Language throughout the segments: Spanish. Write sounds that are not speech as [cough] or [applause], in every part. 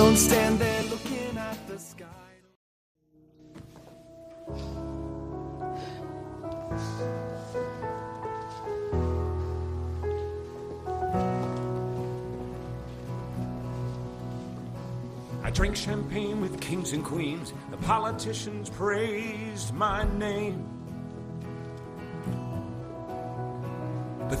Don't stand there looking at the sky. I drank champagne with kings and queens. The politicians praised my name. But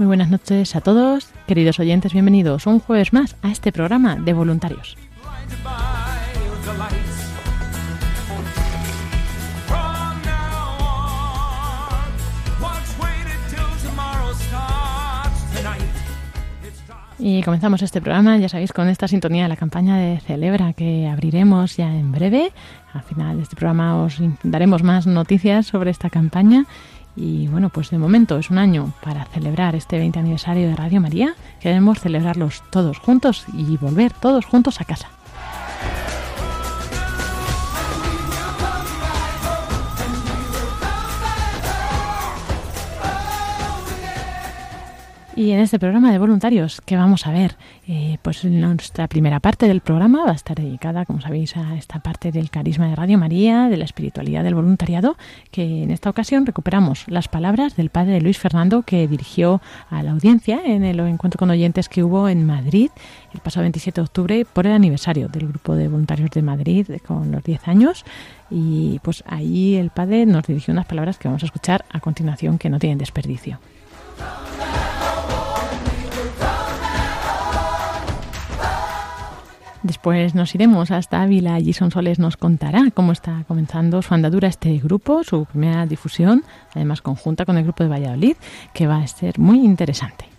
Muy buenas noches a todos, queridos oyentes, bienvenidos un jueves más a este programa de voluntarios. Y comenzamos este programa, ya sabéis, con esta sintonía de la campaña de Celebra que abriremos ya en breve. Al final de este programa os daremos más noticias sobre esta campaña. Y bueno, pues de momento es un año para celebrar este 20 aniversario de Radio María. Queremos celebrarlos todos juntos y volver todos juntos a casa. Y en este programa de voluntarios, ¿qué vamos a ver? Eh, pues nuestra primera parte del programa va a estar dedicada, como sabéis, a esta parte del carisma de Radio María, de la espiritualidad del voluntariado, que en esta ocasión recuperamos las palabras del padre Luis Fernando que dirigió a la audiencia en el encuentro con oyentes que hubo en Madrid el pasado 27 de octubre por el aniversario del grupo de voluntarios de Madrid con los 10 años. Y pues ahí el padre nos dirigió unas palabras que vamos a escuchar a continuación que no tienen desperdicio. Después nos iremos hasta Ávila. Allí Sonsoles nos contará cómo está comenzando su andadura este grupo, su primera difusión, además conjunta con el grupo de Valladolid, que va a ser muy interesante.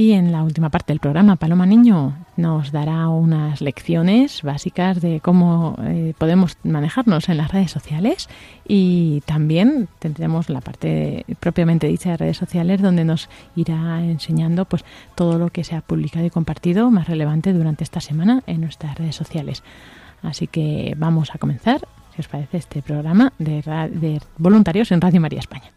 Y en la última parte del programa, Paloma Niño nos dará unas lecciones básicas de cómo eh, podemos manejarnos en las redes sociales y también tendremos la parte propiamente dicha de redes sociales donde nos irá enseñando pues todo lo que se ha publicado y compartido más relevante durante esta semana en nuestras redes sociales. Así que vamos a comenzar, si os parece, este programa de, de voluntarios en Radio María España.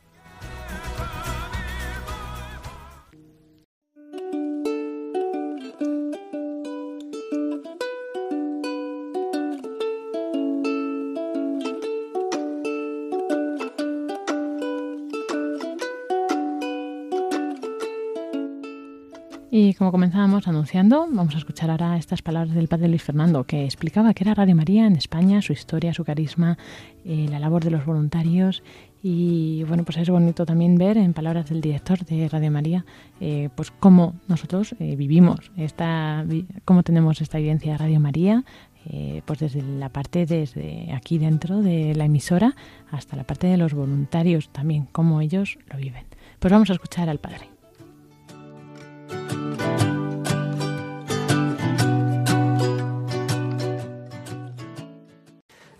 Comenzábamos anunciando, vamos a escuchar ahora estas palabras del padre Luis Fernando, que explicaba que era Radio María en España, su historia, su carisma, eh, la labor de los voluntarios. Y bueno, pues es bonito también ver en palabras del director de Radio María, eh, pues cómo nosotros eh, vivimos, esta, cómo tenemos esta vivencia de Radio María, eh, pues desde la parte desde aquí dentro de la emisora hasta la parte de los voluntarios también, cómo ellos lo viven. Pues vamos a escuchar al padre.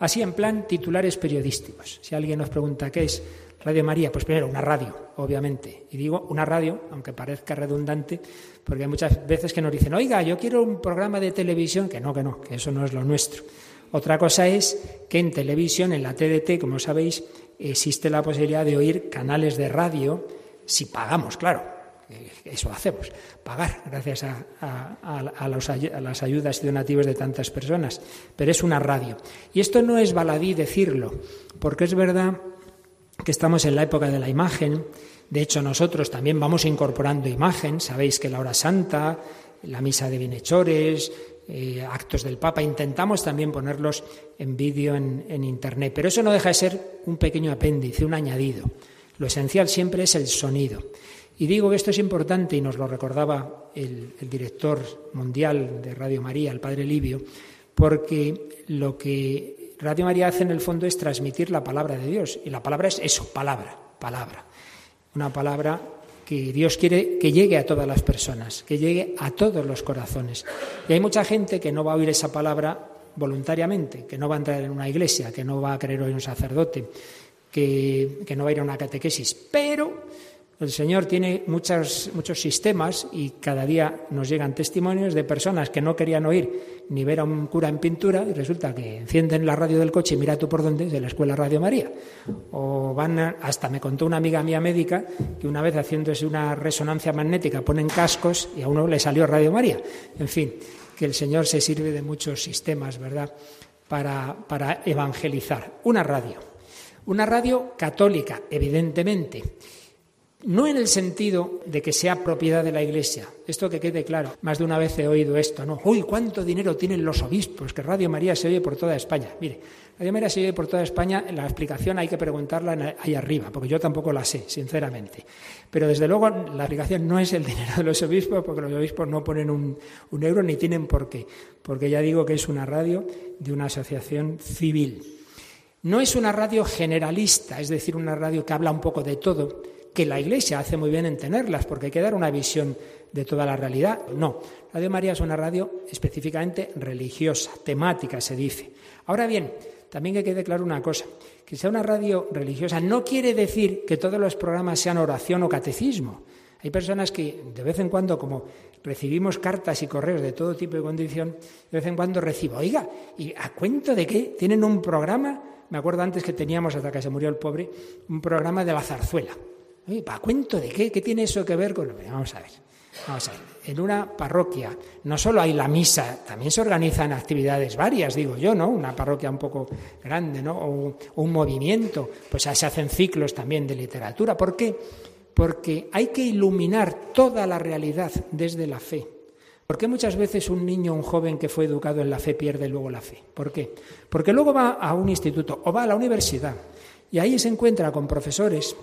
Así en plan titulares periodísticos. Si alguien nos pregunta qué es Radio María, pues primero una radio, obviamente. Y digo una radio, aunque parezca redundante, porque hay muchas veces que nos dicen, oiga, yo quiero un programa de televisión, que no, que no, que eso no es lo nuestro. Otra cosa es que en televisión, en la TDT, como sabéis, existe la posibilidad de oír canales de radio si pagamos, claro. Eh, Eso hacemos, pagar, gracias a, las ayudas y donativos de tantas personas. Pero es una radio. Y esto no es baladí decirlo, porque es verdad que estamos en la época de la imagen. De hecho, nosotros también vamos incorporando imagen. Sabéis que la hora santa la misa de bienhechores, eh, actos del Papa, intentamos también ponerlos en vídeo en, Internet. Pero eso no deja de ser un pequeño apéndice, un añadido. Lo esencial siempre es el sonido. Y digo que esto es importante, y nos lo recordaba el, director mundial de Radio María, el padre Livio, porque lo que Radio María hace en el fondo es transmitir la palabra de Dios. Y la palabra es eso, palabra, palabra. Una palabra que Dios quiere que llegue a todas las personas, que llegue a todos los corazones. Y hay mucha gente que no va a oír esa palabra voluntariamente, que no va a entrar en una iglesia, que no va a creer oír un sacerdote, que, que no va a ir a una catequesis, pero el Señor tiene muchos, sistemas y cada día nos llegan testimonios de personas que no querían oír ni ver a un cura en pintura y resulta que encienden la radio del coche y mira tú por dónde, de la escuela Radio María. O van, hasta me contó una amiga mía médica que una vez haciéndose una resonancia magnética ponen cascos y a uno le salió Radio María. En fin, que el Señor se sirve de muchos sistemas, ¿verdad?, para, para evangelizar. Una radio. Una radio católica, evidentemente no en el sentido de que sea propiedad de la Iglesia, esto que quede claro. Más de una vez he oído esto, ¿no? Uy, ¿cuánto dinero tienen los obispos? Que Radio María se oye por toda España. Mire, Radio María se oye por toda España, la explicación hay que preguntarla ahí arriba, porque yo tampoco la sé, sinceramente. Pero desde luego la explicación no es el dinero de los obispos, porque los obispos no ponen un, un euro ni tienen por qué, porque ya digo que es una radio de una asociación civil. No es una radio generalista, es decir, una radio que habla un poco de todo, que la Iglesia hace muy bien en tenerlas, porque hay que dar una visión de toda la realidad. No, Radio María es una radio específicamente religiosa, temática, se dice. Ahora bien, también que quede claro una cosa, que sea una radio religiosa no quiere decir que todos los programas sean oración o catecismo. Hay personas que de vez en cuando, como recibimos cartas y correos de todo tipo de condición, de vez en cuando recibo, oiga, ¿y a cuento de qué? ¿Tienen un programa? Me acuerdo antes que teníamos, hasta que se murió el pobre, un programa de la zarzuela. ¿Para cuento de qué? ¿Qué tiene eso que ver con.? Vamos a ver. Vamos a ver. En una parroquia no solo hay la misa, también se organizan actividades varias, digo yo, ¿no? Una parroquia un poco grande, ¿no? O, un movimiento, pues se hacen ciclos también de literatura. ¿Por qué? Porque hay que iluminar toda la realidad desde la fe. ¿Por qué muchas veces un niño, un joven que fue educado en la fe pierde luego la fe? ¿Por qué? Porque luego va a un instituto o va a la universidad y ahí se encuentra con profesores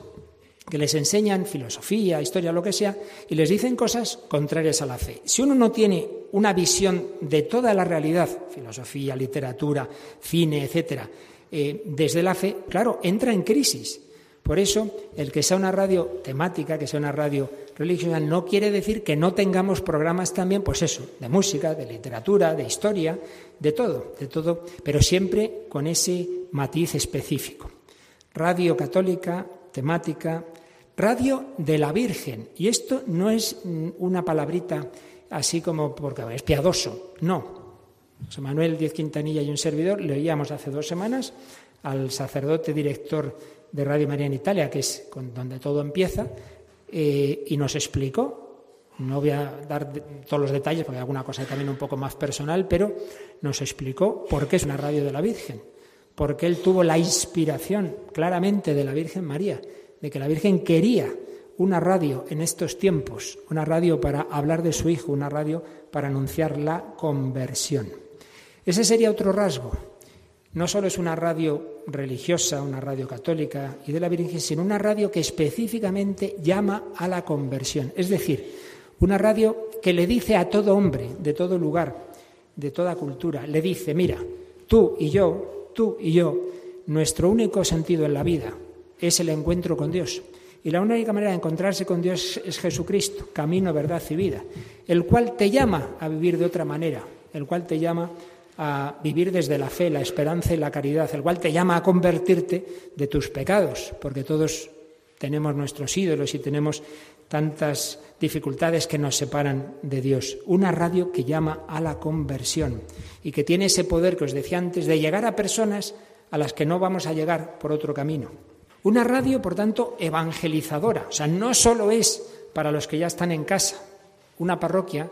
que les enseñan filosofía, historia, lo que sea, y les dicen cosas contrarias a la fe. Si uno no tiene una visión de toda la realidad, filosofía, literatura, cine, etcétera, eh, desde la fe, claro, entra en crisis. Por eso, el que sea una radio temática, que sea una radio religiosa, no quiere decir que no tengamos programas también, pues eso, de música, de literatura, de historia, de todo, de todo, pero siempre con ese matiz específico. Radio católica, temática, Radio de la Virgen. Y esto no es una palabrita así como porque es piadoso, no. José Manuel Diez Quintanilla y un servidor leíamos hace dos semanas al sacerdote director de Radio María en Italia, que es donde todo empieza, eh, y nos explicó, no voy a dar todos los detalles porque hay alguna cosa también un poco más personal, pero nos explicó por qué es una radio de la Virgen, porque él tuvo la inspiración claramente de la Virgen María de que la Virgen quería una radio en estos tiempos, una radio para hablar de su hijo, una radio para anunciar la conversión. Ese sería otro rasgo. No solo es una radio religiosa, una radio católica y de la Virgen, sino una radio que específicamente llama a la conversión. Es decir, una radio que le dice a todo hombre, de todo lugar, de toda cultura, le dice, mira, tú y yo, tú y yo, nuestro único sentido en la vida, es el encuentro con Dios. Y la única manera de encontrarse con Dios es Jesucristo, camino, verdad y vida, el cual te llama a vivir de otra manera, el cual te llama a vivir desde la fe, la esperanza y la caridad, el cual te llama a convertirte de tus pecados, porque todos tenemos nuestros ídolos y tenemos tantas dificultades que nos separan de Dios. Una radio que llama a la conversión y que tiene ese poder que os decía antes de llegar a personas a las que no vamos a llegar por otro camino. Una radio, por tanto, evangelizadora. O sea, no solo es para los que ya están en casa. Una parroquia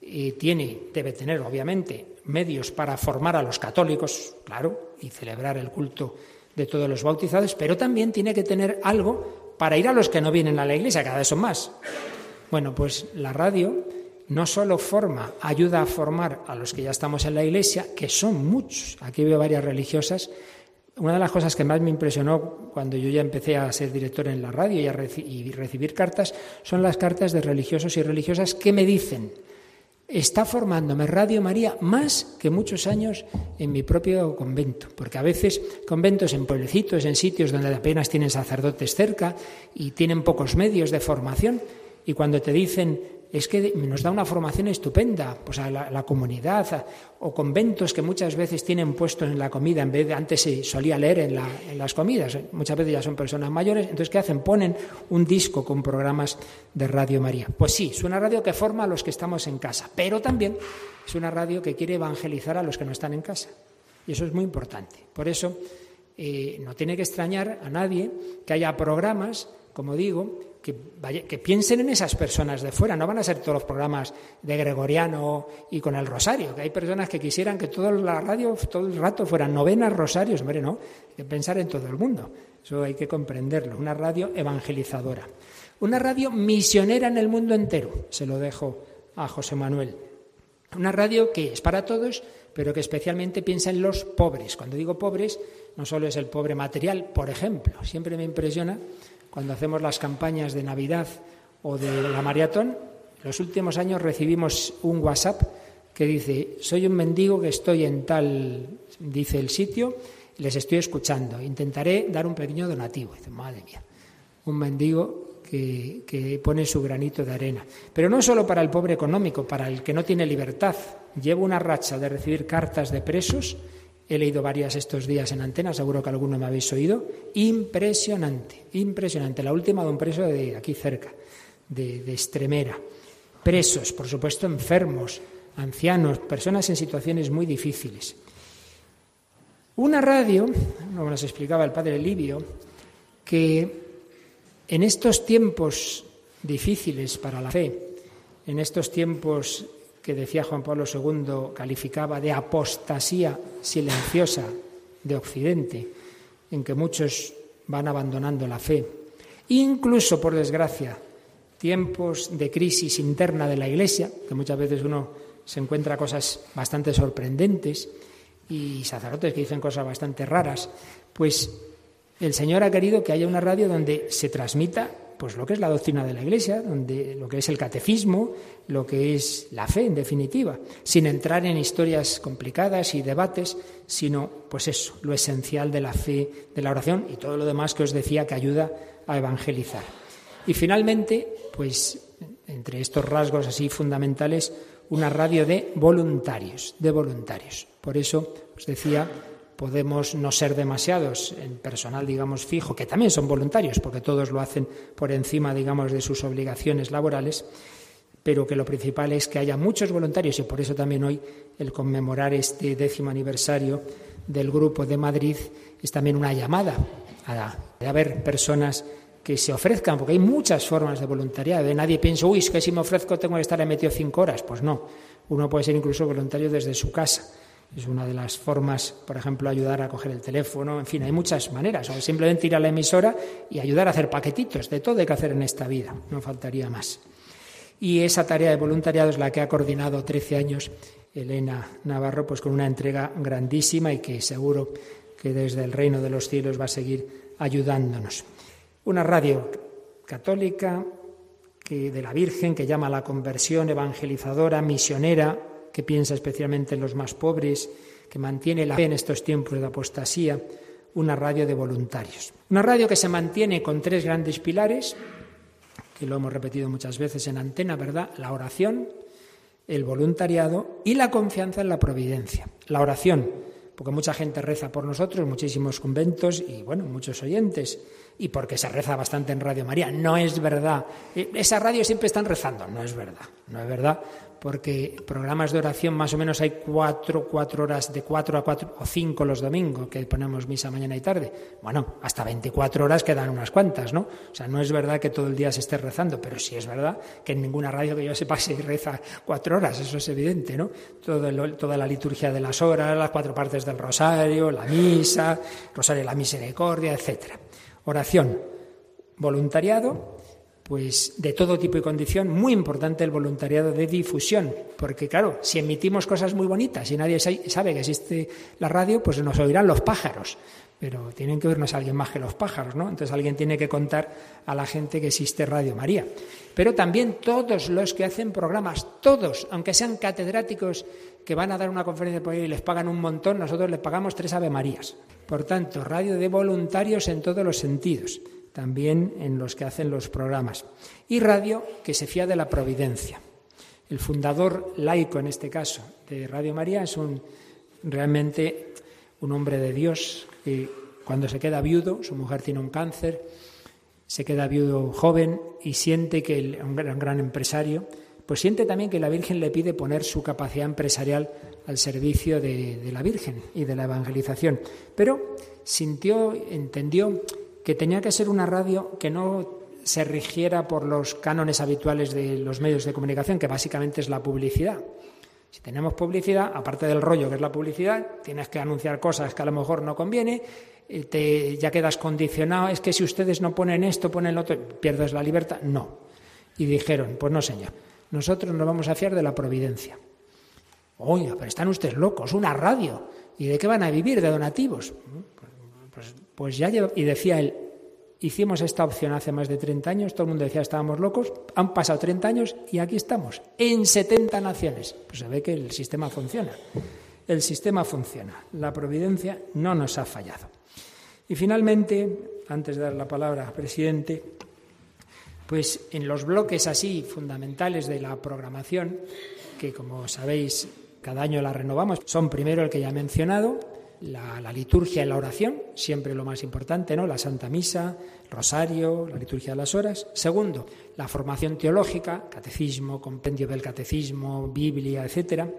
eh, tiene, debe tener, obviamente, medios para formar a los católicos, claro, y celebrar el culto de todos los bautizados, pero también tiene que tener algo para ir a los que no vienen a la iglesia, cada vez son más. Bueno, pues la radio no solo forma, ayuda a formar a los que ya estamos en la iglesia, que son muchos. Aquí veo varias religiosas. Una de las cosas que más me impresionó cuando yo ya empecé a ser director en la radio y a recibir cartas son las cartas de religiosos y religiosas que me dicen, está formándome Radio María más que muchos años en mi propio convento, porque a veces conventos en pueblecitos, en sitios donde apenas tienen sacerdotes cerca y tienen pocos medios de formación, y cuando te dicen es que nos da una formación estupenda, pues a la, comunidad, o conventos que muchas veces tienen puesto en la comida, en vez de antes se solía leer en, en, las comidas, muchas veces ya son personas mayores, entonces ¿qué hacen? Ponen un disco con programas de Radio María. Pues sí, es una radio que forma a los que estamos en casa, pero también es una radio que quiere evangelizar a los que no están en casa. Y eso es muy importante. Por eso eh, no tiene que extrañar a nadie que haya programas, como digo, que, piensen en esas personas de fuera, no van a ser todos los programas de Gregoriano y con el rosario, que hay personas que quisieran que toda la radio todo el rato fueran novenas rosarios, hombre, no, hay que pensar en todo el mundo, eso hay que comprenderlo, una radio evangelizadora, una radio misionera en el mundo entero, se lo dejo a José Manuel, una radio que es para todos, pero que especialmente piensa en los pobres, cuando digo pobres, no solo es el pobre material, por ejemplo, siempre me impresiona cuando hacemos las campañas de Navidad o de la maratón, los últimos años recibimos un WhatsApp que dice, soy un mendigo que estoy en tal, dice el sitio, les estoy escuchando, intentaré dar un pequeño donativo. Dice, madre mía, un mendigo que, que, pone su granito de arena. Pero no solo para el pobre económico, para el que no tiene libertad. Llevo una racha de recibir cartas de presos He leído varias estos días en antena, seguro que alguno me habéis oído. Impresionante, impresionante. La última de un preso de aquí cerca, de, de. Presos, por supuesto, enfermos, ancianos, personas en situaciones muy difíciles. Una radio, como nos explicaba el padre Livio, que en estos tiempos difíciles para la fe, en estos tiempos que decía Juan Pablo II calificaba de apostasía silenciosa de Occidente, en que muchos van abandonando la fe. Incluso, por desgracia, tiempos de crisis interna de la Iglesia, que muchas veces uno se encuentra cosas bastante sorprendentes y sacerdotes que dicen cosas bastante raras, pues el Señor ha querido que haya una radio donde se transmita pues lo que es la doctrina de la Iglesia, donde lo que es el catecismo, lo que es la fe en definitiva, sin entrar en historias complicadas y debates, sino pues eso, lo esencial de la fe, de la oración y todo lo demás que os decía que ayuda a evangelizar. Y finalmente, pues entre estos rasgos así fundamentales, una radio de voluntarios, de voluntarios. Por eso os decía podemos no ser demasiados en personal, digamos, fijo, que también son voluntarios, porque todos lo hacen por encima, digamos, de sus obligaciones laborales, pero que lo principal es que haya muchos voluntarios y por eso también hoy el conmemorar este décimo aniversario del Grupo de Madrid es también una llamada a, a haber personas que se ofrezcan, porque hay muchas formas de voluntariado. Nadie piensa, uy, es que si me ofrezco tengo que estar metido cinco horas. Pues no, uno puede ser incluso voluntario desde su casa es una de las formas, por ejemplo, ayudar a coger el teléfono, en fin, hay muchas maneras, o simplemente ir a la emisora y ayudar a hacer paquetitos, de todo hay que hacer en esta vida, no faltaría más. Y esa tarea de voluntariado es la que ha coordinado 13 años Elena Navarro, pues con una entrega grandísima y que seguro que desde el reino de los cielos va a seguir ayudándonos. Una radio católica que de la Virgen que llama a la conversión evangelizadora, misionera, que piensa especialmente en los más pobres, que mantiene la fe en estos tiempos de apostasía, una radio de voluntarios. Una radio que se mantiene con tres grandes pilares, que lo hemos repetido muchas veces en antena, ¿verdad? La oración, el voluntariado y la confianza en la providencia. La oración, porque mucha gente reza por nosotros, muchísimos conventos y, bueno, muchos oyentes, y porque se reza bastante en Radio María. No es verdad. E, esa radio siempre están rezando. No es verdad. No es verdad, porque programas de oración más o menos hay cuatro, cuatro horas, de cuatro a cuatro o cinco los domingos, que ponemos misa mañana y tarde. Bueno, hasta 24 horas quedan unas cuantas, ¿no? O sea, no es verdad que todo el día se esté rezando, pero sí es verdad que en ninguna radio que yo sepa [laughs] se reza cuatro horas, eso es evidente, ¿no? toda la liturgia de las horas, las cuatro partes del rosario, la misa, rosario de la misericordia, etcétera. Oración, voluntariado pues de todo tipo y condición, muy importante el voluntariado de difusión, porque claro, si emitimos cosas muy bonitas y nadie sabe que existe la radio, pues nos oirán los pájaros, pero tienen que oírnos alguien más que los pájaros, ¿no? Entonces alguien tiene que contar a la gente que existe Radio María. Pero también todos los que hacen programas, todos, aunque sean catedráticos que van a dar una conferencia por ahí y les pagan un montón, nosotros les pagamos tres Ave Marías. Por tanto, radio de voluntarios en todos los sentidos también en los que hacen los programas. Y radio que se fía de la providencia. El fundador laico, en este caso, de Radio María es un, realmente un hombre de Dios cuando se queda viudo, su mujer tiene un cáncer, se queda viudo joven y siente que el, un gran, empresario, pues siente también que la Virgen le pide poner su capacidad empresarial al servicio de la Virgen y de la evangelización. Pero sintió, entendió que tenía que ser una radio que no se rigiera por los cánones habituales de los medios de comunicación, que básicamente es la publicidad. Si tenemos publicidad, aparte del rollo que es la publicidad, tienes que anunciar cosas que a lo mejor no conviene, eh, te, ya quedas condicionado, es que si ustedes no ponen esto, ponen lo otro, pierdes la libertad. No. Y dijeron, pues no, señor, nosotros nos vamos a fiar de la providencia. Oye, pero están ustedes locos, una radio. ¿Y de qué van a vivir? ¿De donativos? Pues, pues ya y decía él, hicimos esta opción hace más de 30 años, todo el mundo decía estábamos locos, han pasado 30 años y aquí estamos, en 70 naciones. Pues se ve que el sistema funciona. El sistema funciona. La providencia no nos ha fallado. Y finalmente, antes de dar la palabra al presidente, pues en los bloques así fundamentales de la programación, que como sabéis cada año la renovamos, son primero el que ya he mencionado, la, liturgia y la oración, siempre lo más importante, ¿no? La Santa Misa, Rosario, la liturgia de las horas. Segundo, la formación teológica, catecismo, compendio del catecismo, Biblia, etcétera.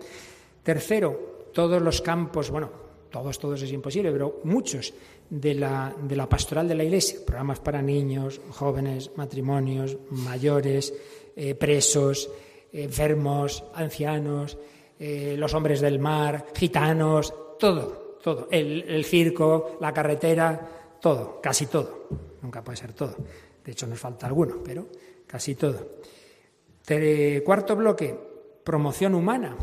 Tercero, todos los campos, bueno, todos, todos es imposible, pero muchos de la, de la pastoral de la Iglesia, programas para niños, jóvenes, matrimonios, mayores, eh, presos, enfermos, ancianos, eh, los hombres del mar, gitanos, todo, todo. El, circo, la carretera, todo, casi todo. Nunca puede ser todo. De hecho, nos falta alguno, pero casi todo. cuarto bloque, promoción humana.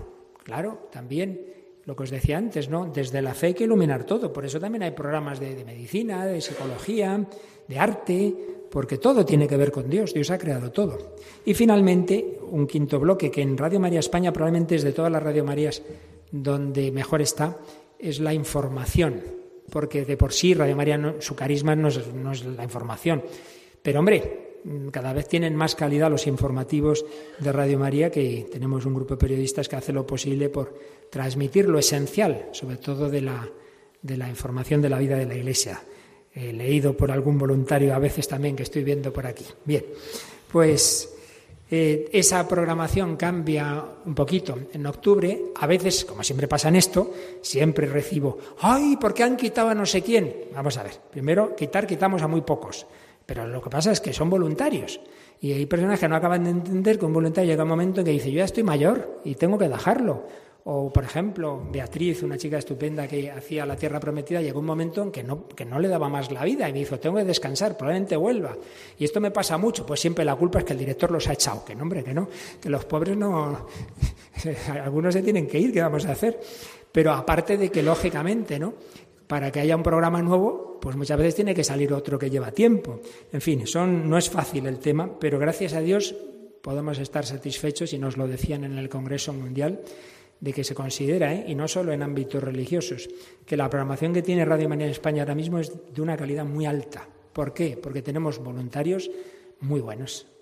Claro, también lo que os decía antes, ¿no? Desde la fe hay que iluminar todo. Por eso también hay programas de, de medicina, de psicología, de arte, porque todo tiene que ver con Dios. Dios ha creado todo. Y finalmente, un quinto bloque que en Radio María España probablemente es de todas las Radio Marías donde mejor está, es la información, porque de por sí Radio María su carisma no es, la información. Pero hombre, cada vez tienen más calidad los informativos de Radio María, que tenemos un grupo de periodistas que hace lo posible por transmitir lo esencial, sobre todo de la, de la información de la vida de la Iglesia. Leído por algún voluntario a veces también que estoy viendo por aquí. Bien, pues eh, esa programación cambia un poquito en octubre. A veces, como siempre pasa en esto, siempre recibo, ¡ay, ¿por qué han quitado a no sé quién? Vamos a ver, primero, quitar, quitamos a muy pocos. Pero lo que pasa es que son voluntarios. Y hay personas que no acaban de entender que un voluntario llega un momento en que dice, yo ya estoy mayor y tengo que dejarlo. O, por ejemplo, Beatriz, una chica estupenda que hacía la tierra prometida, llegó un momento en que no, que no le daba más la vida y me dijo, tengo que descansar, probablemente vuelva. Y esto me pasa mucho, pues siempre la culpa es que el director los ha echado, que no, hombre, que no, que los pobres no, [laughs] algunos se tienen que ir, ¿qué vamos a hacer? Pero aparte de que, lógicamente, ¿no? Para que haya un programa nuevo, pues muchas veces tiene que salir otro que lleva tiempo. En fin, son, no es fácil el tema, pero gracias a Dios podemos estar satisfechos, y nos lo decían en el Congreso Mundial, de que se considera, ¿eh? y no solo en ámbitos religiosos, que la programación que tiene Radio María en España ahora mismo es de una calidad muy alta. ¿Por qué? Porque tenemos voluntarios muy buenos.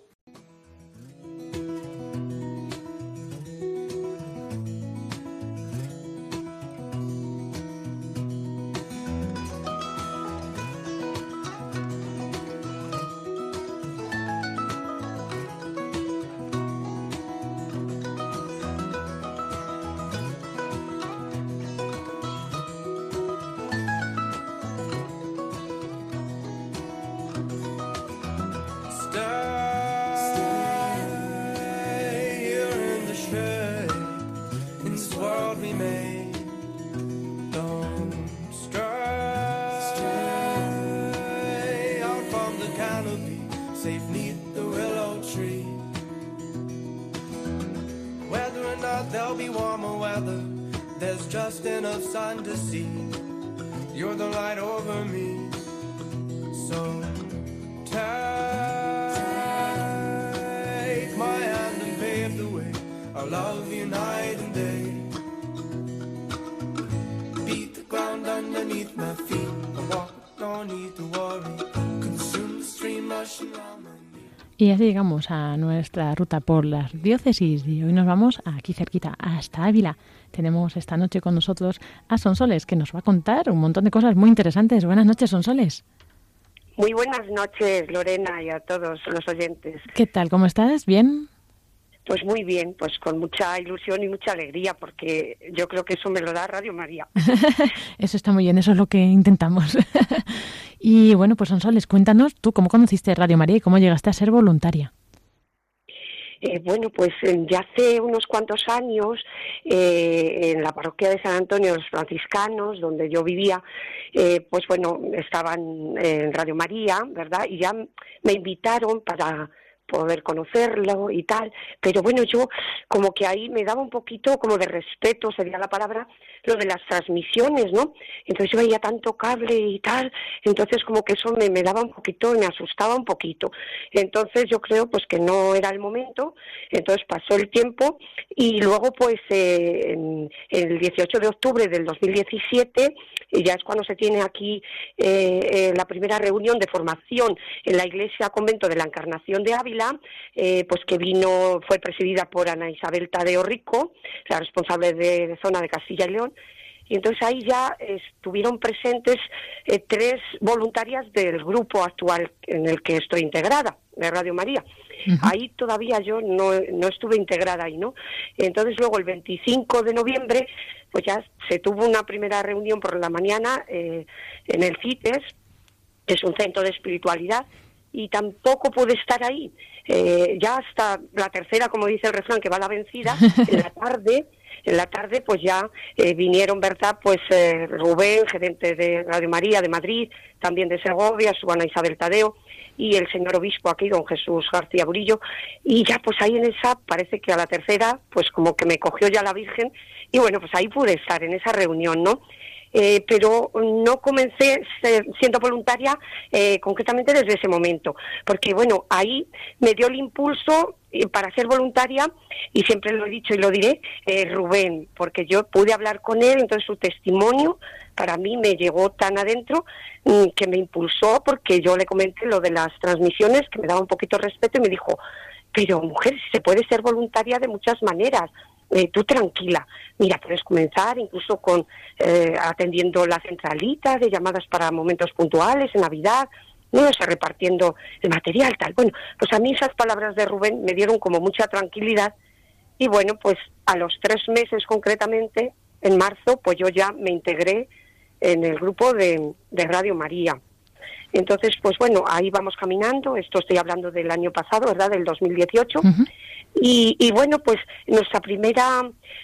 dust and of sun to see. Y así llegamos a nuestra ruta por las diócesis y hoy nos vamos aquí cerquita, hasta Ávila. Tenemos esta noche con nosotros a Sonsoles, que nos va a contar un montón de cosas muy interesantes. Buenas noches, Sonsoles. Muy buenas noches, Lorena, y a todos los oyentes. ¿Qué tal? ¿Cómo estás? ¿Bien? Pues muy bien, pues con mucha ilusión y mucha alegría, porque yo creo que eso me lo da Radio María. [laughs] eso está muy bien, eso es lo que intentamos. [laughs] y bueno, pues Sonsoles, cuéntanos tú cómo conociste Radio María y cómo llegaste a ser voluntaria. Eh, bueno, pues eh, ya hace unos cuantos años, eh, en la parroquia de San Antonio de los Franciscanos, donde yo vivía, pues bueno, estaban en Radio María, ¿verdad? Y ya me invitaron para poder conocerlo y tal, pero bueno, yo como que ahí me daba un poquito como de respeto, sería la palabra, lo de las transmisiones, ¿no? Entonces yo veía tanto cable y tal, entonces como que eso me, me daba un poquito, me asustaba un poquito. Entonces yo creo pues que no era el momento, entonces pasó el tiempo y luego pues eh, el 18 de octubre del 2017 ya es cuando se tiene aquí eh, eh, la primera reunión de formación en la Iglesia Convento de la Encarnación de Ávila, eh, pues que vino, fue presidida por Ana Isabel Tadeo Rico, la responsable de, zona de Castilla y León, y entonces ahí ya estuvieron presentes eh, tres voluntarias del grupo actual en el que estoy integrada, de Radio María. Ahí todavía yo no, no estuve integrada ahí, ¿no? Entonces luego el 25 de noviembre, pues ya se tuvo una primera reunión por la mañana eh, en el CITES, que es un centro de espiritualidad, y tampoco pude estar ahí. Eh, ya hasta la tercera, como dice el refrán, que va la vencida, [laughs] en la tarde, en la tarde pues ya eh, vinieron, ¿verdad? Pues eh, Rubén, gerente de Radio María de Madrid, también de Segovia, su Ana Isabel Tadeo y el señor obispo aquí, don Jesús García Burillo, y ya pues ahí en esa, parece que a la tercera, pues como que me cogió ya la Virgen, y bueno, pues ahí pude estar en esa reunión, ¿no? Eh, pero no comencé siendo voluntaria eh, concretamente desde ese momento, porque bueno, ahí me dio el impulso eh, para ser voluntaria y siempre lo he dicho y lo diré, Rubén, porque yo pude hablar con él, entonces su testimonio para mí me llegó tan adentro mm, que me impulsó porque yo le comenté lo de las transmisiones, que me daba un poquito de respeto y me dijo, pero mujer, se puede ser voluntaria de muchas maneras. Eh, tú tranquila. Mira, puedes comenzar incluso con eh, atendiendo la centralita de llamadas para momentos puntuales, en Navidad, no sé, repartiendo el material, tal. Bueno, pues a mí esas palabras de Rubén me dieron como mucha tranquilidad y bueno, pues a los tres meses concretamente, en marzo, pues yo ya me integré en el grupo de, Radio María. Entonces, pues bueno, ahí vamos caminando, esto estoy hablando del año pasado, ¿verdad? Del 2018. Y, bueno, pues nuestra primera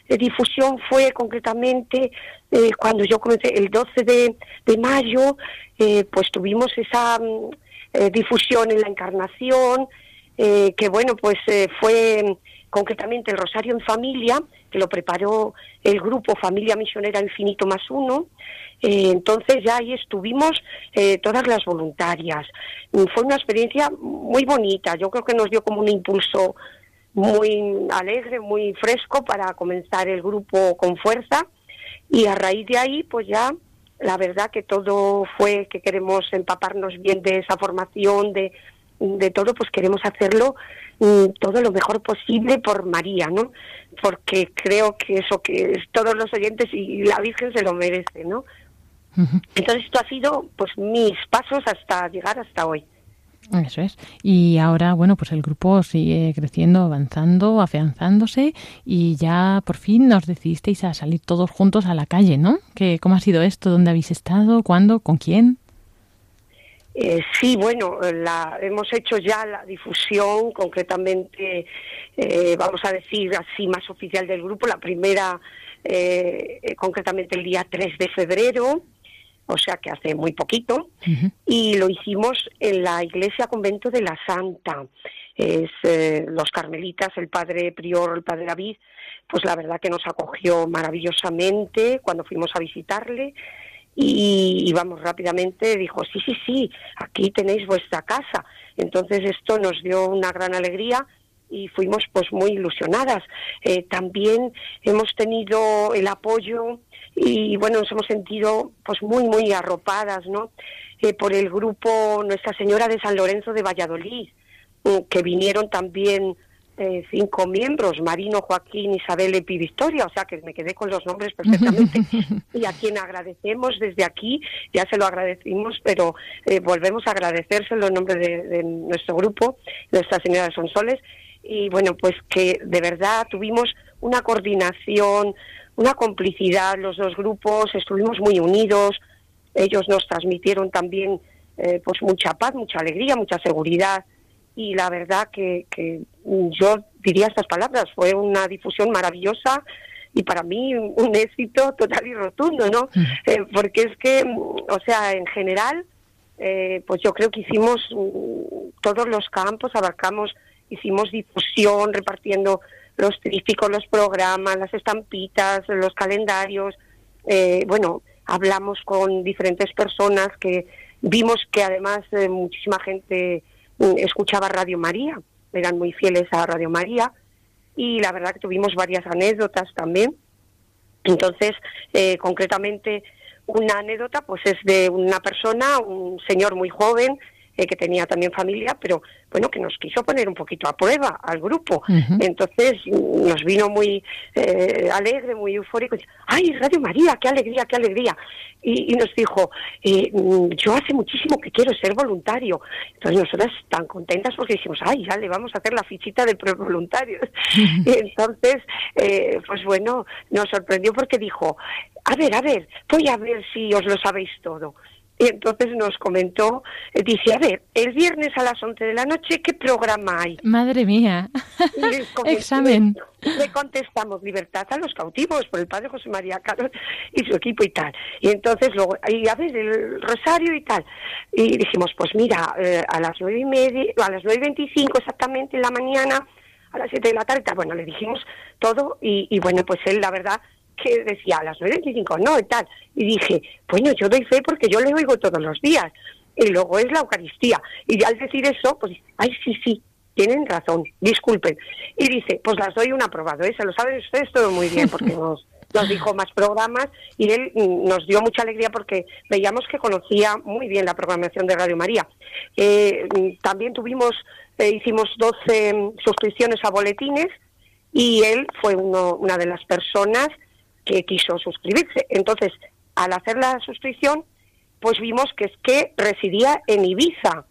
eh, difusión fue concretamente eh, cuando yo comencé el 12 de, mayo, eh, pues tuvimos esa mm, difusión en la Encarnación, que bueno, pues fue concretamente el Rosario en Familia, que lo preparó el grupo Familia Misionera Infinito más uno. entonces ya ahí estuvimos todas las voluntarias. Fue una experiencia muy bonita, yo creo que nos dio como un impulso muy alegre, muy fresco para comenzar el grupo con fuerza y a raíz de ahí pues ya la verdad que todo fue que queremos empaparnos bien de esa formación, de, de todo, pues queremos hacerlo mm, todo lo mejor posible por María, ¿no? Porque creo que eso que todos los oyentes y la Virgen se lo merece, ¿no? Entonces esto ha sido pues mis pasos hasta llegar hasta hoy. Eso es. Y ahora, bueno, pues el grupo sigue creciendo, avanzando, afianzándose y ya por fin nos decidisteis a salir todos juntos a la calle, ¿no? ¿Qué, ¿Cómo ha sido esto? ¿Dónde habéis estado? ¿Cuándo? ¿Con quién? Eh, sí, bueno, la, hemos hecho ya la difusión, concretamente, eh, vamos a decir así, más oficial del grupo, la primera, eh, concretamente el día 3 de febrero, o sea que hace muy poquito, y lo hicimos en la iglesia convento de la Santa. es eh, los carmelitas, el padre prior, el padre David, pues la verdad que nos acogió maravillosamente cuando fuimos a visitarle y, vamos rápidamente dijo sí sí sí aquí tenéis vuestra casa entonces esto nos dio una gran alegría y fuimos pues muy ilusionadas. Eh, también hemos tenido el apoyo y bueno nos hemos sentido pues muy muy arropadas no eh, por el grupo Nuestra Señora de San Lorenzo de Valladolid mm, que vinieron también eh, cinco miembros, Marino, Joaquín, Isabel, Epi, Victoria, o sea que me quedé con los nombres perfectamente, [laughs] y a quien agradecemos desde aquí, ya se lo agradecimos, pero eh, volvemos a agradecérselo en nombre de, nuestro grupo, Nuestra Señora de Sonsoles, y bueno, pues que de verdad tuvimos una coordinación, una complicidad, los dos grupos, estuvimos muy unidos, ellos nos transmitieron también eh, pues mucha paz, mucha alegría, mucha seguridad, y la verdad que, yo diría estas palabras, fue una difusión maravillosa y para mí un éxito total y rotundo, ¿no? Eh, porque es que, o sea, en general, eh, pues yo creo que hicimos mm, todos los campos, abarcamos, hicimos difusión, repartiendo los tríficos, los programas, las estampitas, los calendarios, eh, bueno, hablamos con diferentes personas que vimos que además muchísima gente escuchaba Radio María, eran muy fieles a Radio María y la verdad que tuvimos varias anécdotas también. Entonces, eh, concretamente, una anécdota pues es de una persona, un señor muy joven, eh, que tenía también familia, pero bueno, que nos quiso poner un poquito a prueba al grupo. Entonces nos vino muy eh, alegre, muy eufórico. ¡Ay, Radio María, qué alegría, qué alegría! Y, nos dijo, eh, yo hace muchísimo que quiero ser voluntario. Entonces nosotras tan contentas porque dijimos, ¡ay, ya le vamos a hacer la fichita del voluntario! y entonces, pues bueno, nos sorprendió porque dijo, a ver, a ver, voy a ver si os lo sabéis todo. Y entonces nos comentó, eh, dice, a ver, el viernes a las 11 de la noche, ¿qué programa hay? Madre mía, [laughs] examen. Le contestamos libertad a los cautivos por el padre José María Carlos y su equipo y tal. Y entonces luego, y a ver, el rosario y tal. Y dijimos, pues mira, eh, a las nueve y media, a las nueve y veinticinco exactamente en la mañana, a las siete de la tarde, tal. bueno, le dijimos todo y, y bueno, pues él la verdad que decía a las 9.25, no, y tal. Y dije, bueno, yo doy fe porque yo le oigo todos los días. Y luego es la Eucaristía. Y al decir eso, pues, ay, sí, sí, tienen razón, disculpen. Y dice, pues las doy un aprobado, ¿eh? se lo saben ustedes todo muy bien porque [laughs] nos, nos dijo más programas y él mm, nos dio mucha alegría porque veíamos que conocía muy bien la programación de Radio María. Eh, mm, también tuvimos, eh, hicimos 12 mm, suscripciones a boletines y él fue uno, una de las personas que quiso suscribirse. Entonces, al hacer la suscripción, pues vimos que es que residía en Ibiza.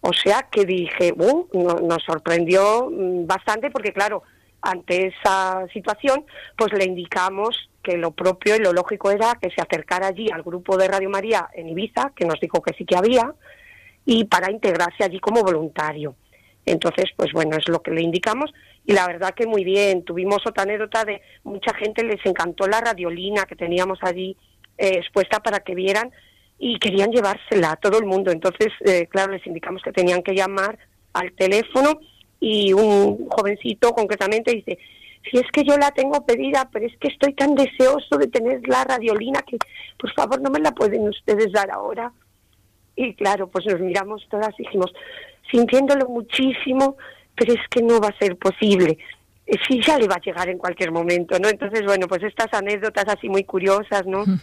O sea que dije, uh, nos sorprendió mm, bastante porque, claro, ante esa situación, pues le indicamos que lo propio y lo lógico era que se acercara allí al grupo de Radio María en Ibiza, que nos dijo que sí que había, y para integrarse allí como voluntario. Entonces, pues bueno, es lo que le indicamos y la verdad que muy bien. Tuvimos otra anécdota de mucha gente les encantó la radiolina que teníamos allí eh, expuesta para que vieran y querían llevársela a todo el mundo. Entonces, eh, claro, les indicamos que tenían que llamar al teléfono y un jovencito concretamente dice, si es que yo la tengo pedida, pero es que estoy tan deseoso de tener la radiolina que por favor no me la pueden ustedes dar ahora. Y claro, pues nos miramos todas y dijimos, sintiéndolo muchísimo, pero es que no va a ser posible. Eh, sí, ya le va a llegar en cualquier momento, ¿no? Entonces, bueno, pues estas anécdotas así muy curiosas, ¿no? [laughs]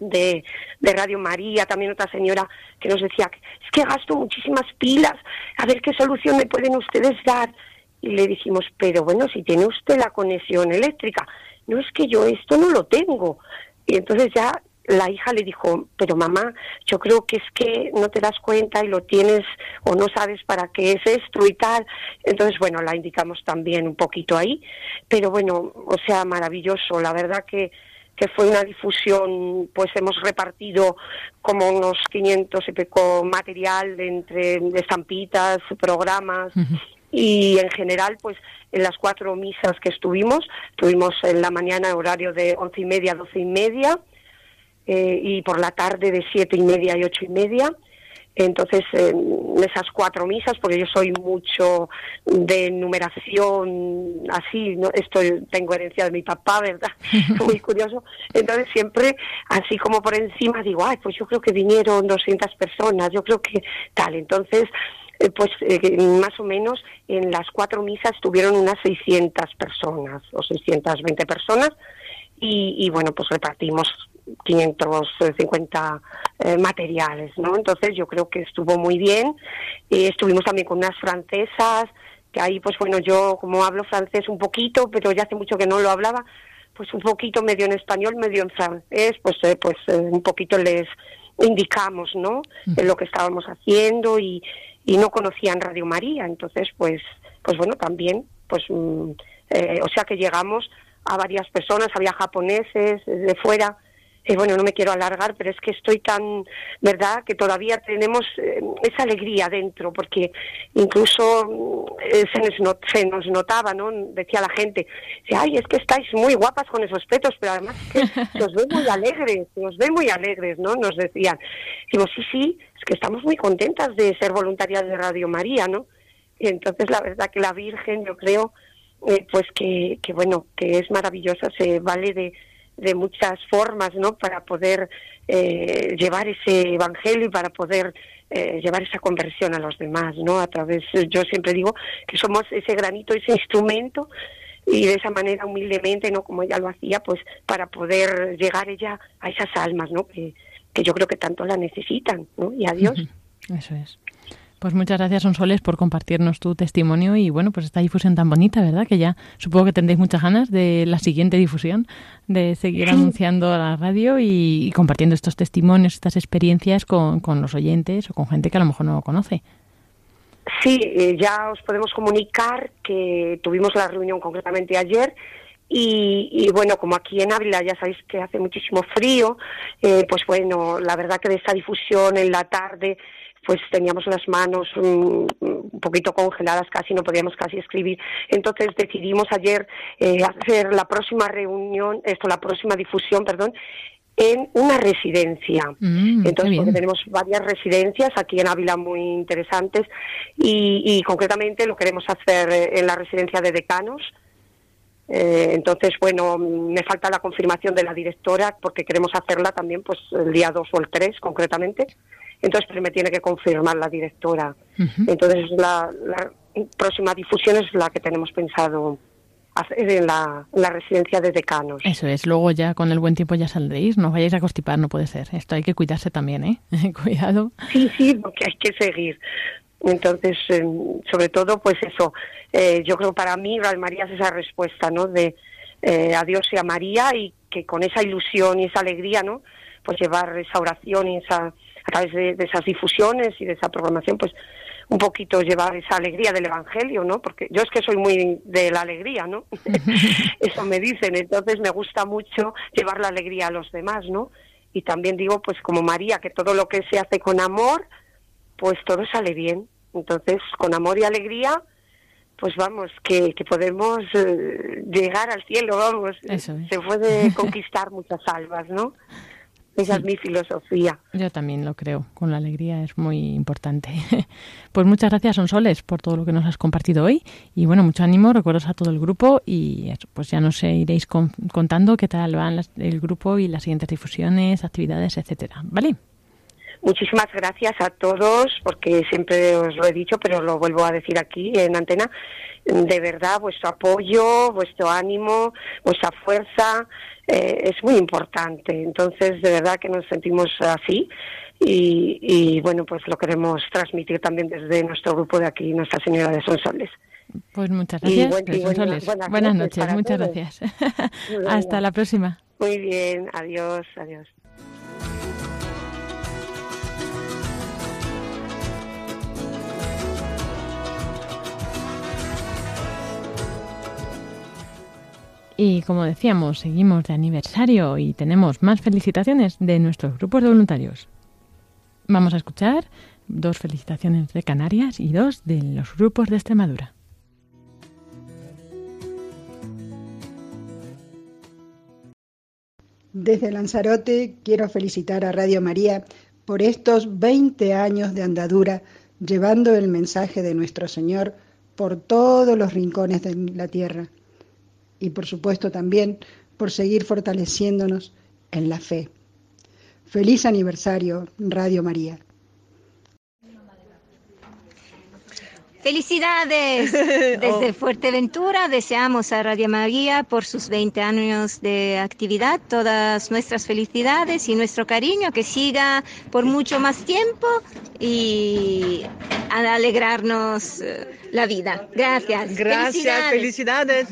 De, de, Radio María, también otra señora que nos decía, es que gasto muchísimas pilas, a ver qué solución me pueden ustedes dar. Y le dijimos, pero bueno, si tiene usted la conexión eléctrica, no es que yo esto no lo tengo. Y entonces ya la hija le dijo, pero mamá, yo creo que es que no te das cuenta y lo tienes o no sabes para qué es esto y tal. Entonces, bueno, la indicamos también un poquito ahí, pero bueno, o sea, maravilloso. La verdad que, que fue una difusión, pues hemos repartido como unos 500 y pico material entre estampitas, programas. Y en general, pues en las cuatro misas que estuvimos, tuvimos en la mañana horario de once y media, doce y media, eh, y por la tarde de siete y media y ocho y media. Entonces, en esas cuatro misas, porque yo soy mucho de numeración así, ¿no? Esto tengo herencia de mi papá, ¿verdad? [laughs] Muy curioso. Entonces, siempre, así como por encima, digo, ay, pues yo creo que vinieron 200 personas, yo creo que tal. Entonces, eh, pues eh, más o menos en las cuatro misas tuvieron unas 600 personas o 620 personas y, y bueno, pues repartimos 550 eh, materiales, ¿no? Entonces yo creo que estuvo muy bien. Eh, estuvimos también con unas francesas, que ahí pues bueno, yo como hablo francés un poquito, pero ya hace mucho que no lo hablaba, pues un poquito medio en español, medio en francés, pues eh, pues un poquito les indicamos, ¿no? En lo que estábamos haciendo y, y no conocían Radio María, entonces pues pues bueno, también pues mm, o sea que llegamos a varias personas, había japoneses de fuera, y bueno, no me quiero alargar, pero es que estoy tan, ¿verdad?, que todavía tenemos eh, esa alegría dentro, porque incluso eh, se, nos notaba, ¿no? Decía la gente, ay, es que estáis muy guapas con esos petos, pero además que [laughs] se os ve muy alegres, se os ve muy alegres, ¿no? Nos decían. Digo, sí, sí, es que estamos muy contentas de ser voluntarias de Radio María, ¿no? Y entonces la verdad que la Virgen, yo creo, eh, pues que, que, bueno, que es maravillosa, se vale de de muchas formas, ¿no? Para poder eh, llevar ese evangelio y para poder eh, llevar esa conversión a los demás, ¿no? A través, yo siempre digo que somos ese granito, ese instrumento y de esa manera humildemente, ¿no? Como ella lo hacía, pues para poder llegar ella a esas almas, ¿no? Que, que yo creo que tanto la necesitan, ¿no? Y a Dios. Eso es. Pues muchas gracias, Sonsoles, por compartirnos tu testimonio y bueno, pues esta difusión tan bonita, ¿verdad? Que ya supongo que tendréis muchas ganas de la siguiente difusión, de seguir anunciando a la radio y, compartiendo estos testimonios, estas experiencias con, con los oyentes o con gente que a lo mejor no lo conoce. Sí, eh, ya os podemos comunicar que tuvimos la reunión concretamente ayer y, y, bueno, como aquí en Ávila ya sabéis que hace muchísimo frío, eh, pues bueno, la verdad que de esta difusión en la tarde pues teníamos las manos un, poquito congeladas, casi no podíamos casi escribir. Entonces decidimos ayer eh, hacer la próxima reunión, esto, la próxima difusión, perdón, en una residencia. Mm, Entonces, porque tenemos varias residencias aquí en Ávila muy interesantes y, y concretamente lo queremos hacer eh, en la residencia de decanos. Eh, entonces, bueno, me falta la confirmación de la directora porque queremos hacerla también pues el día 2 o el 3 concretamente entonces pues, me tiene que confirmar la directora. Entonces la, próxima difusión es la que tenemos pensado hacer en la, residencia de decanos. Eso es, luego ya con el buen tiempo ya saldréis, no vayáis a constipar, no puede ser. Esto hay que cuidarse también, ¿eh? [laughs] Cuidado. Sí, sí, porque hay que seguir. Entonces, em, sobre todo, pues eso, eh, yo creo para mí, Real María es esa respuesta, ¿no? De eh, a Dios y a María y que con esa ilusión y esa alegría, ¿no? Pues llevar esa oración y esa a través de, esas difusiones y de esa programación, pues un poquito llevar esa alegría del Evangelio, ¿no? Porque yo es que soy muy de la alegría, ¿no? [laughs] Eso me dicen, entonces me gusta mucho llevar la alegría a los demás, ¿no? Y también digo, pues como María, que todo lo que se hace con amor, pues todo sale bien. Entonces, con amor y alegría, pues vamos, que, que podemos eh, llegar al cielo, vamos. Se puede [laughs] conquistar muchas almas, ¿no? Esa es mi filosofía. Yo también lo creo, con la alegría es muy importante. [laughs] pues muchas gracias, Sonsoles, por todo lo que nos has compartido hoy. Y bueno, mucho ánimo, recuerdos a todo el grupo y pues ya nos iréis contando qué tal van el grupo y las siguientes difusiones, actividades, etcétera. ¿Vale? Muchísimas gracias a todos, porque siempre os lo he dicho, pero lo vuelvo a decir aquí en antena. De verdad, vuestro apoyo, vuestro ánimo, vuestra fuerza, eh, es muy importante. Entonces, de verdad que nos sentimos así y, bueno, pues lo queremos transmitir también desde nuestro grupo de aquí, Nuestra Señora de Sonsoles. Pues muchas gracias. buenas, noches, muchas gracias. [laughs] Hasta la próxima. Muy bien, adiós, adiós. Y como decíamos, seguimos de aniversario y tenemos más felicitaciones de nuestros grupos de voluntarios. Vamos a escuchar dos felicitaciones de Canarias y dos de los grupos de Extremadura. Desde Lanzarote quiero felicitar a Radio María por estos 20 años de andadura llevando el mensaje de nuestro Señor por todos los rincones de la tierra y por supuesto también por seguir fortaleciéndonos en la fe. Feliz aniversario, Radio María. Felicidades. [laughs] Desde oh. Fuerteventura deseamos a Radio María por sus 20 años de actividad todas nuestras felicidades y nuestro cariño que siga por mucho más tiempo y a alegrarnos eh, la vida. Gracias. Gracias. felicidades.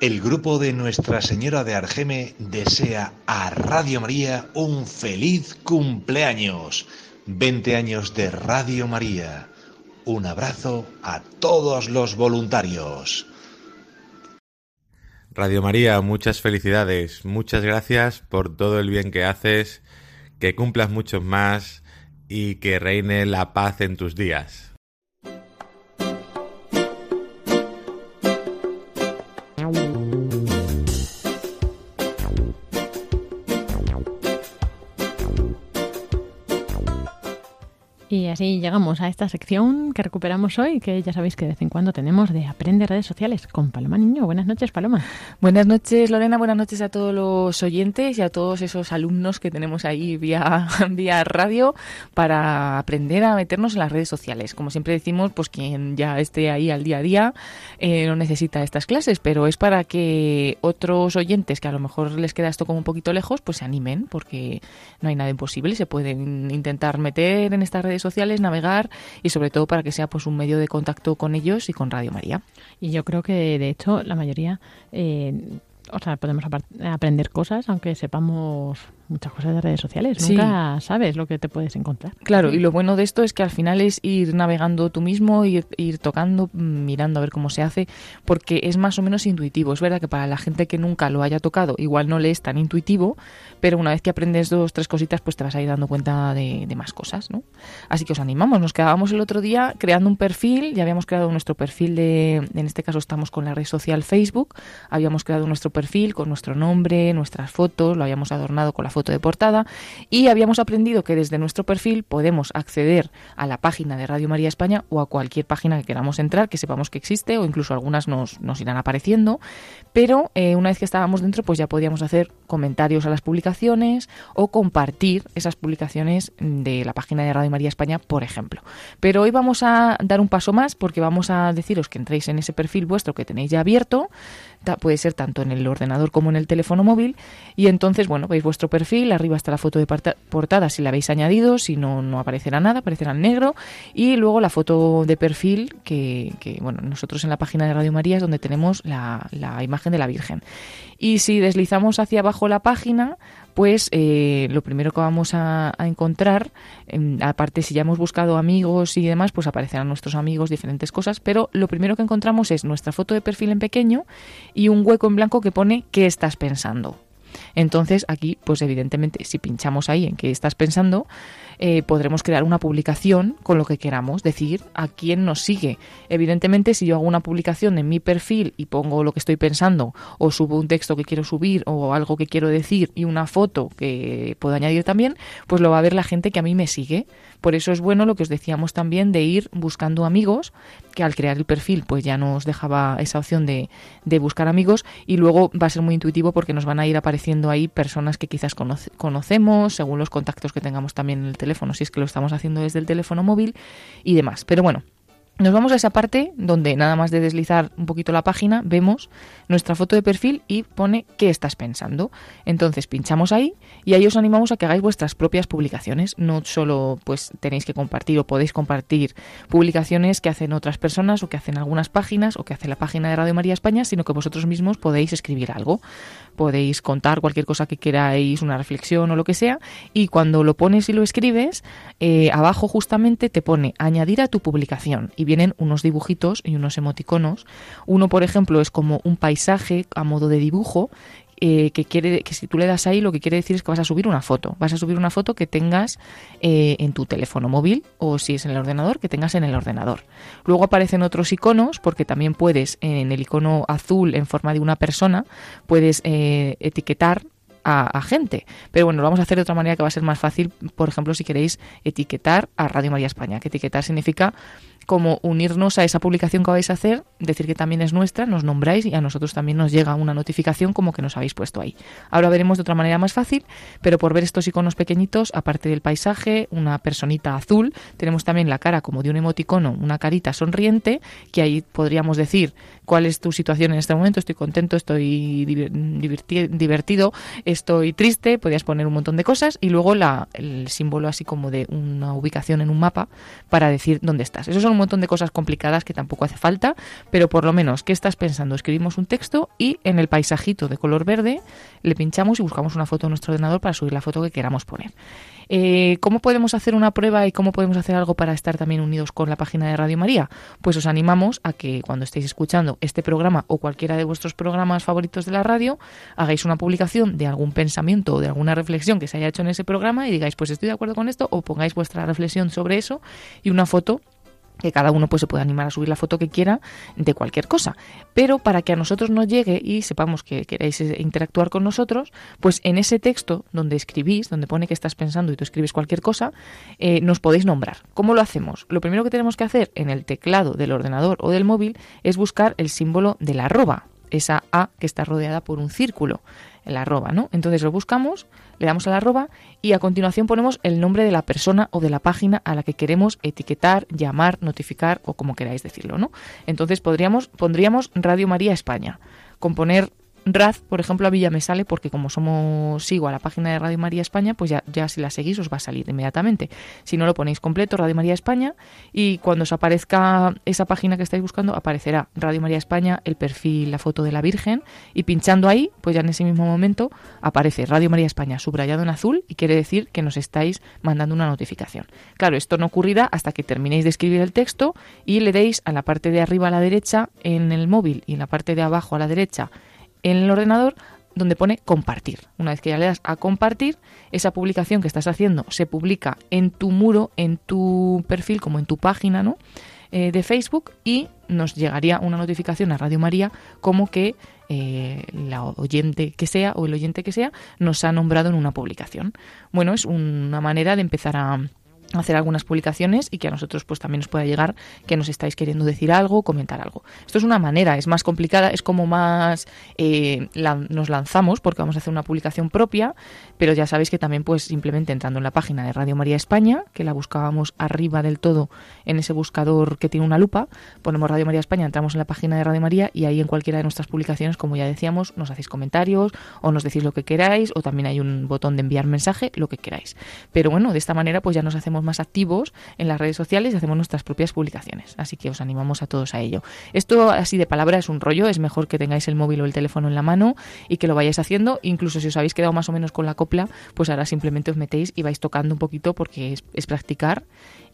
El grupo de Nuestra Señora de Argeme desea a Radio María un feliz cumpleaños. 20 años de Radio María. Un abrazo a todos los voluntarios. Radio María, muchas felicidades, muchas gracias por todo el bien que haces, que cumplas muchos más y que reine la paz en tus días. Así llegamos a esta sección que recuperamos hoy, que ya sabéis que de vez en cuando tenemos de Aprende redes sociales con Paloma Niño. Buenas noches, Paloma. Buenas noches, Lorena. Buenas noches a todos los oyentes y a todos esos alumnos que tenemos ahí vía, [laughs] vía radio para aprender a meternos en las redes sociales. Como siempre decimos, pues quien ya esté ahí al día a día eh, no necesita estas clases, pero es para que otros oyentes que a lo mejor les queda esto como un poquito lejos, pues se animen, porque no hay nada imposible. Se pueden intentar meter en estas redes sociales, navegar y sobre todo para que sea pues un medio de contacto con ellos y con Radio María. Y yo creo que de hecho la mayoría eh, o sea, podemos aprender cosas aunque sepamos muchas cosas de redes sociales. Nunca sabes lo que te puedes encontrar. Claro, y lo bueno de esto es que al final es ir navegando tú mismo, ir, ir tocando, mirando a ver cómo se hace, porque es más o menos intuitivo. Es verdad que para la gente que nunca lo haya tocado, igual no le es tan intuitivo, pero una vez que aprendes dos, tres cositas, pues te vas a ir dando cuenta de, más cosas, ¿no? Así que os animamos. Nos quedábamos el otro día creando un perfil, ya habíamos creado nuestro perfil de, en este caso estamos con la red social Facebook, habíamos creado nuestro perfil con nuestro nombre, nuestras fotos, lo habíamos adornado con la foto de portada y habíamos aprendido que desde nuestro perfil podemos acceder a la página de Radio María España o a cualquier página que queramos entrar, que sepamos que existe o incluso algunas nos, nos irán apareciendo, pero eh, una vez que estábamos dentro pues ya podíamos hacer comentarios a las publicaciones o compartir esas publicaciones de la página de Radio María España, por ejemplo. Pero hoy vamos a dar un paso más porque vamos a deciros que entréis en ese perfil vuestro que tenéis ya abierto, puede ser tanto en el ordenador como en el teléfono móvil. Y entonces, bueno, veis vuestro perfil, arriba está la foto de portada si la habéis añadido, si no, no aparecerá nada, aparecerá en negro. Y luego la foto de perfil, que, bueno, nosotros en la página de Radio María es donde tenemos la imagen de la Virgen. Y si deslizamos hacia abajo la página, pues lo primero que vamos a, encontrar, aparte si ya hemos buscado amigos y demás, pues aparecerán nuestros amigos, diferentes cosas, pero lo primero que encontramos es nuestra foto de perfil en pequeño y un hueco en blanco que pone ¿qué estás pensando? Entonces aquí, pues evidentemente, si pinchamos ahí en qué estás pensando, eh, podremos crear una publicación con lo que queramos, decir a quién nos sigue. Evidentemente, si yo hago una publicación en mi perfil y pongo lo que estoy pensando, o subo un texto que quiero subir, o algo que quiero decir, y una foto que puedo añadir también, pues lo va a ver la gente que a mí me sigue. Por eso es bueno lo que os decíamos también de ir buscando amigos, que al crear el perfil pues ya nos dejaba esa opción de, de buscar amigos y luego va a ser muy intuitivo porque nos van a ir apareciendo ahí personas que quizás conocemos, según los contactos que tengamos también en el teléfono, si es que lo estamos haciendo desde el teléfono móvil y demás. Pero bueno, nos vamos a esa parte donde nada más de deslizar un poquito la página vemos nuestra foto de perfil y pone qué estás pensando. Entonces pinchamos ahí y ahí os animamos a que hagáis vuestras propias publicaciones. No solo pues tenéis que compartir o podéis compartir publicaciones que hacen otras personas o que hacen algunas páginas o que hace la página de Radio María España, sino que vosotros mismos podéis escribir algo. Podéis contar cualquier cosa que queráis, una reflexión o lo que sea y cuando lo pones y lo escribes, eh, abajo justamente te pone añadir a tu publicación vienen unos dibujitos y unos emoticonos. Uno, por ejemplo, es como un paisaje a modo de dibujo eh, que quiere que si tú le das ahí lo que quiere decir es que vas a subir una foto. Vas a subir una foto que tengas eh, en tu teléfono móvil o si es en el ordenador, que tengas en el ordenador. Luego aparecen otros iconos porque también puedes en el icono azul en forma de una persona, puedes eh, etiquetar a, gente. Pero bueno, lo vamos a hacer de otra manera que va a ser más fácil, por ejemplo, si queréis etiquetar a Radio María España, que etiquetar significa como unirnos a esa publicación que vais a hacer, decir que también es nuestra, nos nombráis y a nosotros también nos llega una notificación como que nos habéis puesto ahí. Ahora veremos de otra manera más fácil, pero por ver estos iconos pequeñitos, aparte del paisaje, una personita azul, tenemos también la cara como de un emoticono, una carita sonriente, que ahí podríamos decir cuál es tu situación en este momento, estoy contento, estoy divertido, estoy triste, podrías poner un montón de cosas y luego la, el símbolo así como de una ubicación en un mapa para decir dónde estás. Esos son un montón de cosas complicadas que tampoco hace falta, pero por lo menos, ¿qué estás pensando? Escribimos un texto y en el paisajito de color verde le pinchamos y buscamos una foto en nuestro ordenador para subir la foto que queramos poner. Eh, ¿Cómo podemos hacer una prueba y cómo podemos hacer algo para estar también unidos con la página de Radio María? Pues os animamos a que cuando estéis escuchando este programa o cualquiera de vuestros programas favoritos de la radio, hagáis una publicación de algún pensamiento o de alguna reflexión que se haya hecho en ese programa y digáis, pues estoy de acuerdo con esto, o pongáis vuestra reflexión sobre eso y una foto que cada uno pues se puede animar a subir la foto que quiera de cualquier cosa. Pero para que a nosotros nos llegue y sepamos que queréis eh, interactuar con nosotros, pues en ese texto donde escribís, donde pone que estás pensando y tú escribes cualquier cosa, eh, nos podéis nombrar. ¿Cómo lo hacemos? Lo primero que tenemos que hacer en el teclado del ordenador o del móvil es buscar el símbolo de la arroba, esa A que está rodeada por un círculo, el arroba, ¿no? Entonces lo buscamos le damos a la arroba y a continuación ponemos el nombre de la persona o de la página a la que queremos etiquetar, llamar, notificar o como queráis decirlo, ¿no? Entonces podríamos, pondríamos Radio María España. Con poner Raz, por ejemplo, a Villa me sale porque como somos sigo a la página de Radio María España, pues ya, ya si la seguís os va a salir inmediatamente. Si no lo ponéis completo, Radio María España, y cuando os aparezca esa página que estáis buscando, aparecerá Radio María España, el perfil, la foto de la Virgen, y pinchando ahí, pues ya en ese mismo momento aparece Radio María España subrayado en azul y quiere decir que nos estáis mandando una notificación. Claro, esto no ocurrirá hasta que terminéis de escribir el texto y le deis a la parte de arriba a la derecha en el móvil y en la parte de abajo a la derecha en el ordenador donde pone compartir. Una vez que ya le das a compartir, esa publicación que estás haciendo se publica en tu muro, en tu perfil, como en tu página ¿no? Eh, de Facebook y nos llegaría una notificación a Radio María como que eh, la oyente que sea o el oyente que sea nos ha nombrado en una publicación. Bueno, es una manera de empezar a hacer algunas publicaciones y que a nosotros pues también nos pueda llegar que nos estáis queriendo decir algo, comentar algo. Esto es una manera, es más complicada, es como más eh, nos lanzamos porque vamos a hacer una publicación propia, pero ya sabéis que también pues simplemente entrando en la página de Radio María España, que la buscábamos arriba del todo en ese buscador que tiene una lupa, ponemos Radio María España, entramos en la página de Radio María y ahí en cualquiera de nuestras publicaciones, como ya decíamos, nos hacéis comentarios o nos decís lo que queráis o también hay un botón de enviar mensaje, lo que queráis. Pero bueno, de esta manera pues ya nos hacemos más activos en las redes sociales y hacemos nuestras propias publicaciones. Así que os animamos a todos a ello. Esto así de palabra es un rollo, es mejor que tengáis el móvil o el teléfono en la mano y que lo vayáis haciendo. Incluso si os habéis quedado más o menos con la copla, pues ahora simplemente os metéis y vais tocando un poquito porque es, practicar.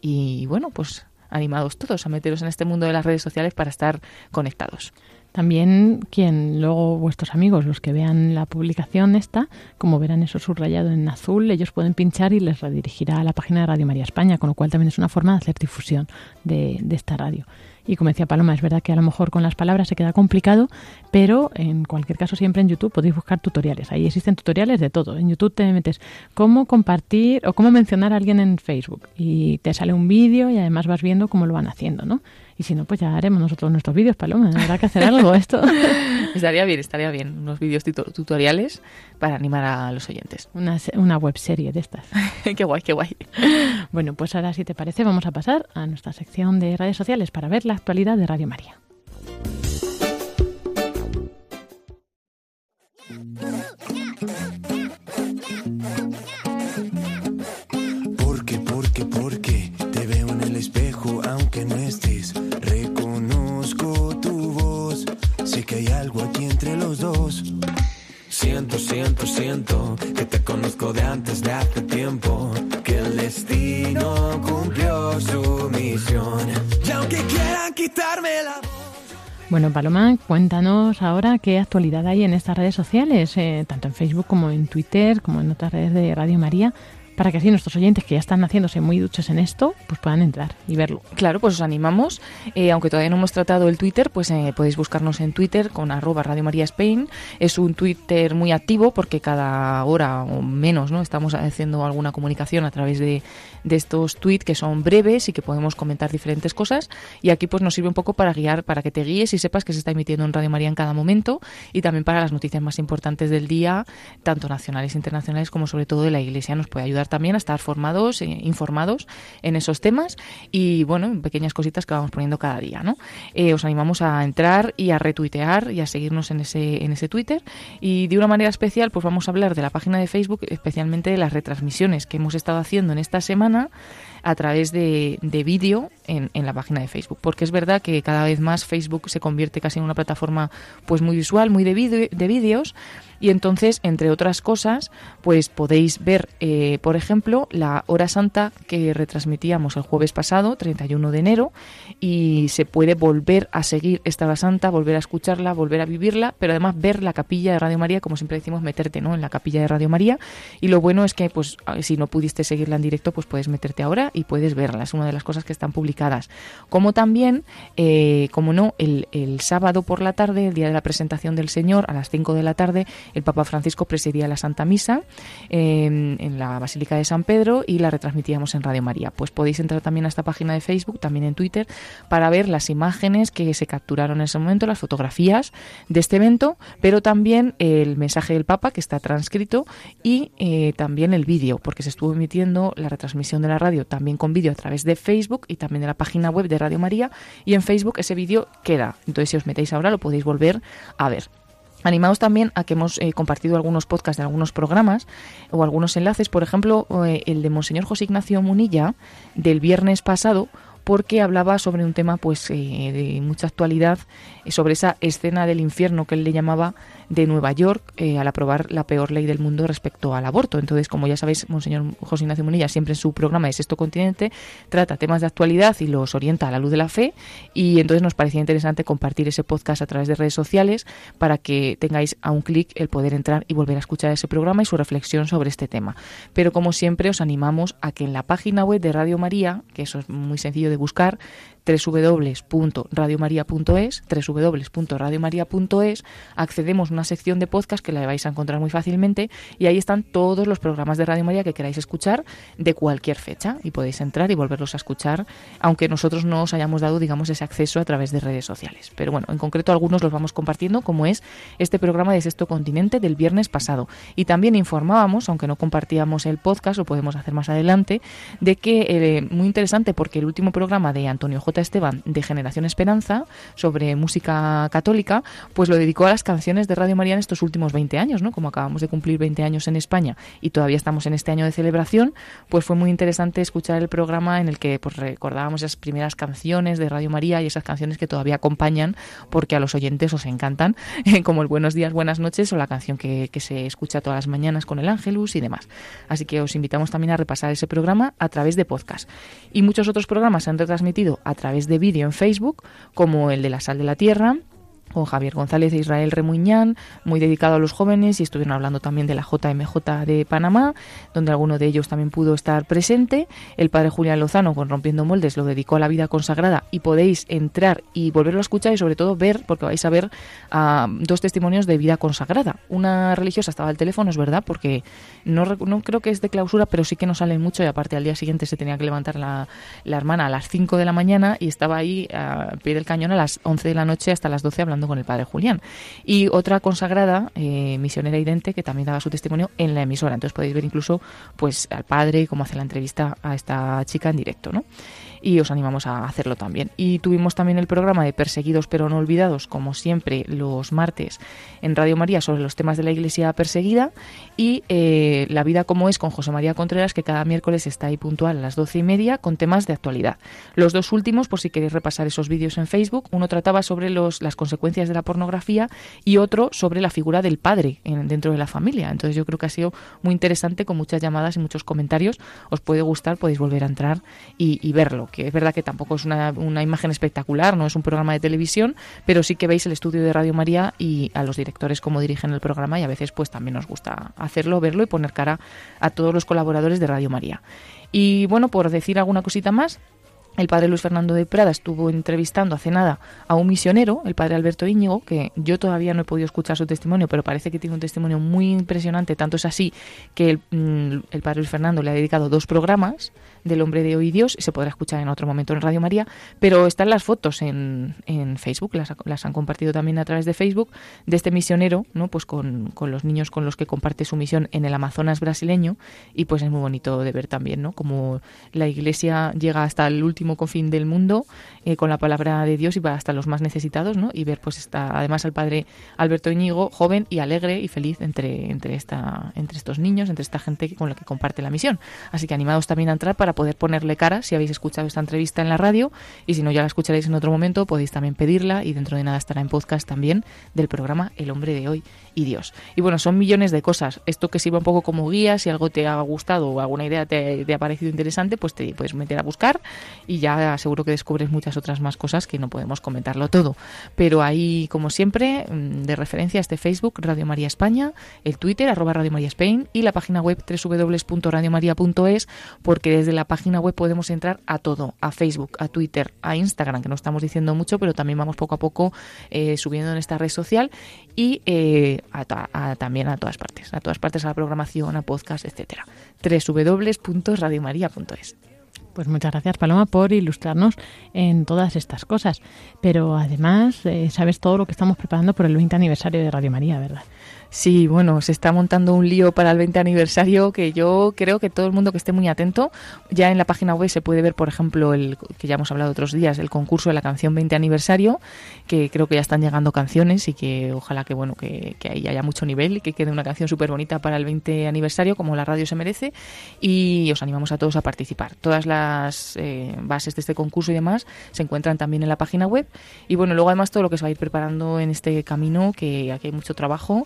Y bueno, pues animados todos a meteros en este mundo de las redes sociales para estar conectados. También quien luego vuestros amigos, los que vean la publicación esta, como verán eso subrayado en azul, ellos pueden pinchar y les redirigirá a la página de Radio María España, con lo cual también es una forma de hacer difusión de, esta radio. Y como decía Paloma, es verdad que a lo mejor con las palabras se queda complicado, pero en cualquier caso siempre en YouTube podéis buscar tutoriales. Ahí existen tutoriales de todo. En YouTube te metes cómo compartir o cómo mencionar a alguien en Facebook y te sale un vídeo y además vas viendo cómo lo van haciendo, ¿no? Y si no, pues ya haremos nosotros nuestros vídeos, Paloma. Habrá que hacer algo esto. [laughs] estaría bien, estaría bien. Unos vídeos tutoriales para animar a los oyentes. Una, una web serie de estas. [laughs] qué guay, qué guay. Bueno, pues ahora si te parece vamos a pasar a nuestra sección de redes sociales para ver la actualidad de Radio María. Bueno, Paloma, cuéntanos ahora qué actualidad hay en estas redes sociales, eh, tanto en Facebook como en Twitter, como en otras redes de Radio María para que así nuestros oyentes que ya están haciéndose muy duchos en esto, pues puedan entrar y verlo. Claro, pues os animamos. Eh, aunque todavía no hemos tratado el Twitter, pues eh, podéis buscarnos en Twitter con arroba Radio María Spain. Es un Twitter muy activo porque cada hora o menos no estamos haciendo alguna comunicación a través de, de estos tweets que son breves y que podemos comentar diferentes cosas. Y aquí pues nos sirve un poco para guiar, para que te guíes y sepas que se está emitiendo en Radio María en cada momento y también para las noticias más importantes del día, tanto nacionales e internacionales como sobre todo de la Iglesia. Nos puede ayudar también a estar formados, e informados en esos temas y, bueno, pequeñas cositas que vamos poniendo cada día, ¿no? Eh, os animamos a entrar y a retuitear y a seguirnos en ese, en ese Twitter y de una manera especial, pues vamos a hablar de la página de Facebook, especialmente de las retransmisiones que hemos estado haciendo en esta semana a través de, de vídeo en, en, la página de Facebook. Porque es verdad que cada vez más Facebook se convierte casi en una plataforma pues muy visual, muy de, de vídeos. Y entonces, entre otras cosas, pues podéis ver, eh, por ejemplo, la hora santa que retransmitíamos el jueves pasado, 31 de enero, y se puede volver a seguir esta hora santa, volver a escucharla, volver a vivirla, pero además ver la capilla de Radio María, como siempre decimos, meterte ¿no? en la capilla de Radio María. Y lo bueno es que, pues, si no pudiste seguirla en directo, pues puedes meterte ahora y puedes verla. Es una de las cosas que están publicadas. Como también, eh, como no, el, el sábado por la tarde, el día de la presentación del Señor, a las 5 de la tarde, el Papa Francisco presidía la Santa Misa en, en la Basílica de San Pedro y la retransmitíamos en Radio María. Pues podéis entrar también a esta página de Facebook, también en Twitter, para ver las imágenes que se capturaron en ese momento, las fotografías de este evento, pero también el mensaje del Papa que está transcrito y eh, también el vídeo, porque se estuvo emitiendo la retransmisión de la radio también con vídeo a través de Facebook y también de la página web de Radio María y en Facebook ese vídeo queda. Entonces si os metéis ahora lo podéis volver a ver. Animados también a que hemos eh, compartido algunos podcasts de algunos programas o algunos enlaces, por ejemplo, eh, el de Monseñor José Ignacio Munilla del viernes pasado, porque hablaba sobre un tema pues eh, de mucha actualidad, sobre esa escena del infierno que él le llamaba de Nueva York eh, al aprobar la peor ley del mundo respecto al aborto. Entonces, como ya sabéis, Monseñor José Ignacio Munilla siempre en su programa de Sexto Continente trata temas de actualidad y los orienta a la luz de la fe y entonces nos parecía interesante compartir ese podcast a través de redes sociales para que tengáis a un clic el poder entrar y volver a escuchar ese programa y su reflexión sobre este tema. Pero como siempre os animamos a que en la página web de Radio María, que eso es muy sencillo de buscar, www.radiomaria.es, www.radiomaria.es, accedemos a una sección de podcast que la vais a encontrar muy fácilmente y ahí están todos los programas de Radio María que queráis escuchar de cualquier fecha y podéis entrar y volverlos a escuchar, aunque nosotros no os hayamos dado, digamos, ese acceso a través de redes sociales. Pero bueno, en concreto algunos los vamos compartiendo, como es este programa de Sexto Continente del viernes pasado. Y también informábamos, aunque no compartíamos el podcast, lo podemos hacer más adelante, de que, eh, muy interesante, porque el último programa de Antonio J. Esteban de Generación Esperanza sobre música católica, pues lo dedicó a las canciones de Radio María en estos últimos 20 años, ¿no? Como acabamos de cumplir 20 años en España y todavía estamos en este año de celebración, pues fue muy interesante escuchar el programa en el que pues recordábamos esas primeras canciones de Radio María y esas canciones que todavía acompañan porque a los oyentes os encantan, [laughs] como el Buenos días, buenas noches o la canción que, que se escucha todas las mañanas con el Ángelus y demás. Así que os invitamos también a repasar ese programa a través de podcast. Y muchos otros programas se han retransmitido a través de vídeo en Facebook, como el de La Sal de la Tierra, con Javier González e Israel Remuñán, muy dedicado a los jóvenes y estuvieron hablando también de la JMJ de Panamá, donde alguno de ellos también pudo estar presente. El padre Julián Lozano con Rompiendo Moldes lo dedicó a la vida consagrada y podéis entrar y volverlo a escuchar y sobre todo ver, porque vais a ver a dos testimonios de vida consagrada. Una religiosa estaba al teléfono, es verdad, porque no, no creo que es de clausura, pero sí que no salen mucho y aparte al día siguiente se tenía que levantar la, la hermana a las 5 de la mañana y estaba ahí a pie del cañón a las 11 de la noche hasta las 12 con el padre Julián. Y otra consagrada, eh, misionera idente, que también daba su testimonio en la emisora. Entonces podéis ver incluso pues al padre cómo hace la entrevista a esta chica en directo, ¿no? Y os animamos a hacerlo también. Y tuvimos también el programa de Perseguidos pero no olvidados, como siempre, los martes en Radio María sobre los temas de la Iglesia perseguida y eh, La vida como es con José María Contreras, que cada miércoles está ahí puntual a las doce y media con temas de actualidad. Los dos últimos, por si queréis repasar esos vídeos en Facebook, uno trataba sobre los, las consecuencias de la pornografía y otro sobre la figura del padre en, dentro de la familia. Entonces yo creo que ha sido muy interesante con muchas llamadas y muchos comentarios. Os puede gustar, podéis volver a entrar y, y verlo que es verdad que tampoco es una, una imagen espectacular, no es un programa de televisión, pero sí que veis el estudio de Radio María y a los directores cómo dirigen el programa y a veces pues también nos gusta hacerlo, verlo y poner cara a todos los colaboradores de Radio María. Y bueno, por decir alguna cosita más, el padre Luis Fernando de Prada estuvo entrevistando hace nada a un misionero, el padre Alberto Íñigo, que yo todavía no he podido escuchar su testimonio, pero parece que tiene un testimonio muy impresionante, tanto es así que el, mm, el padre Luis Fernando le ha dedicado dos programas del hombre de hoy Dios, se podrá escuchar en otro momento en Radio María, pero están las fotos en, en Facebook, las, las, han compartido también a través de Facebook, de este misionero, ¿no? Pues con, con, los niños con los que comparte su misión en el Amazonas brasileño, y pues es muy bonito de ver también, ¿no? Como la iglesia llega hasta el último confín del mundo eh, con la palabra de Dios y va hasta los más necesitados, ¿no? Y ver pues está además al padre Alberto Íñigo, joven y alegre y feliz entre, entre, esta, entre estos niños, entre esta gente con la que comparte la misión. Así que animados también a entrar para poder ponerle cara si habéis escuchado esta entrevista en la radio y si no ya la escucharéis en otro momento podéis también pedirla y dentro de nada estará en podcast también del programa El hombre de hoy y Dios. Y bueno, son millones de cosas. Esto que sirva un poco como guía, si algo te ha gustado o alguna idea te, te ha parecido interesante, pues te puedes meter a buscar y ya seguro que descubres muchas otras más cosas que no podemos comentarlo todo. Pero ahí, como siempre, mm, de referencia este Facebook, Radio María España, el Twitter, arroba Radio María Spain y la página web www.radiomaria.es, porque desde la página web podemos entrar a todo, a Facebook, a Twitter, a Instagram, que no estamos diciendo mucho, pero también vamos poco a poco eh, subiendo en esta red social y eh, a, a, también a todas partes, a todas partes a la programación, a podcast, etcétera. www.radiomaria.es. Pues muchas gracias, Paloma, por ilustrarnos en todas estas cosas. Pero además, eh, sabes todo lo que estamos preparando por el 20 aniversario de Radio María, ¿verdad? Sí, bueno, se está montando un lío para el 20 aniversario que yo creo que todo el mundo que esté muy atento, ya en la página web se puede ver, por ejemplo, el que ya hemos hablado otros días, el concurso de la canción 20 aniversario, que creo que ya están llegando canciones y que ojalá que bueno que, que ahí haya mucho nivel y que quede una canción súper bonita para el 20 aniversario, como la radio se merece, y os animamos a todos a participar. Todas las eh, bases de este concurso y demás se encuentran también en la página web. Y bueno, luego además todo lo que se va a ir preparando en este camino, que aquí hay mucho trabajo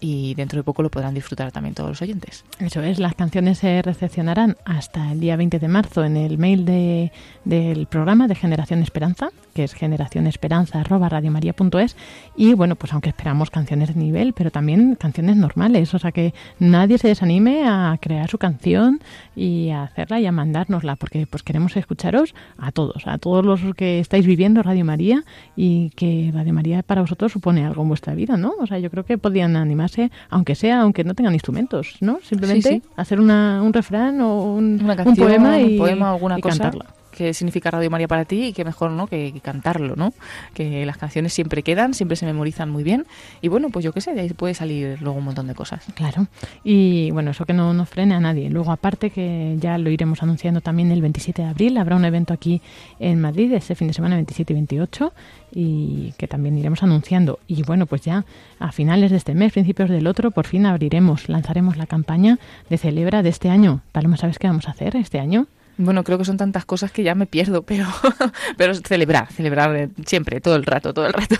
y dentro de poco lo podrán disfrutar también todos los oyentes. Eso es, las canciones se recepcionarán hasta el día 20 de marzo en el mail de, del programa de Generación Esperanza, que es generacionesperanza.radiomaria.es y bueno, pues aunque esperamos canciones de nivel, pero también canciones normales, o sea que nadie se desanime a crear su canción y a hacerla y a mandárnosla, porque pues queremos escucharos a todos, a todos los que estáis viviendo Radio María y que Radio María para vosotros supone algo en vuestra vida, ¿no? O sea, yo creo que podían animarse, aunque sea, aunque no tengan instrumentos, ¿no? Simplemente sí, sí. hacer una, un refrán o un, una canción, un poema y, un poema, alguna y cosa. cantarla qué significa Radio María para ti y qué mejor no que, cantarlo, ¿no? Que las canciones siempre quedan, siempre se memorizan muy bien y bueno, pues yo qué sé, de ahí puede salir luego un montón de cosas. Claro, y bueno, eso que no nos frene a nadie. Luego aparte que ya lo iremos anunciando también el 27 de abril, habrá un evento aquí en Madrid este fin de semana 27 y 28 y que también iremos anunciando. Y bueno, pues ya a finales de este mes, principios del otro, por fin abriremos, lanzaremos la campaña de Celebra de este año. Paloma, ¿sabes qué vamos a hacer este año? Bueno, creo que son tantas cosas que ya me pierdo, pero, [laughs] pero celebrar, celebrar siempre, todo el rato, todo el rato.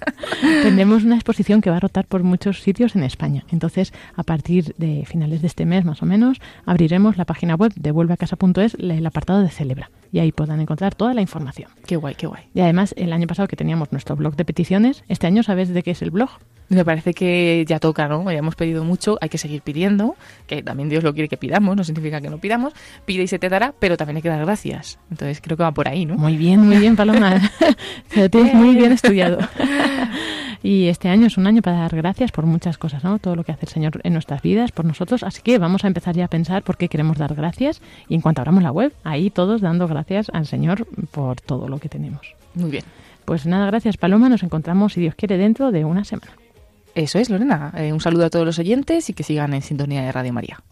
[laughs] Tendremos una exposición que va a rotar por muchos sitios en España. Entonces, a partir de finales de este mes, más o menos, abriremos la página web de vuelveacasa.es, el apartado de Celebra. Y ahí podrán encontrar toda la información. Qué guay, qué guay. Y además, el año pasado que teníamos nuestro blog de peticiones, este año, ¿sabes de qué es el blog? Me parece que ya toca, ¿no? Ya hemos pedido mucho, hay que seguir pidiendo, que también Dios lo quiere que pidamos, no significa que no pidamos. Pide y se te dará, pero también hay que dar gracias. Entonces creo que va por ahí, ¿no? Muy bien, muy bien, Paloma. [laughs] Te lo tienes muy bien estudiado. [laughs] Y este año es un año para dar gracias por muchas cosas, ¿no? Todo lo que hace el Señor en nuestras vidas, por nosotros. Así que vamos a empezar ya a pensar por qué queremos dar gracias. Y en cuanto abramos la web, ahí todos dando gracias al Señor por todo lo que tenemos. Muy bien. Pues nada, gracias Paloma. Nos encontramos, si Dios quiere, dentro de una semana. Eso es, Lorena. Eh, un saludo a todos los oyentes y que sigan en sintonía de Radio María.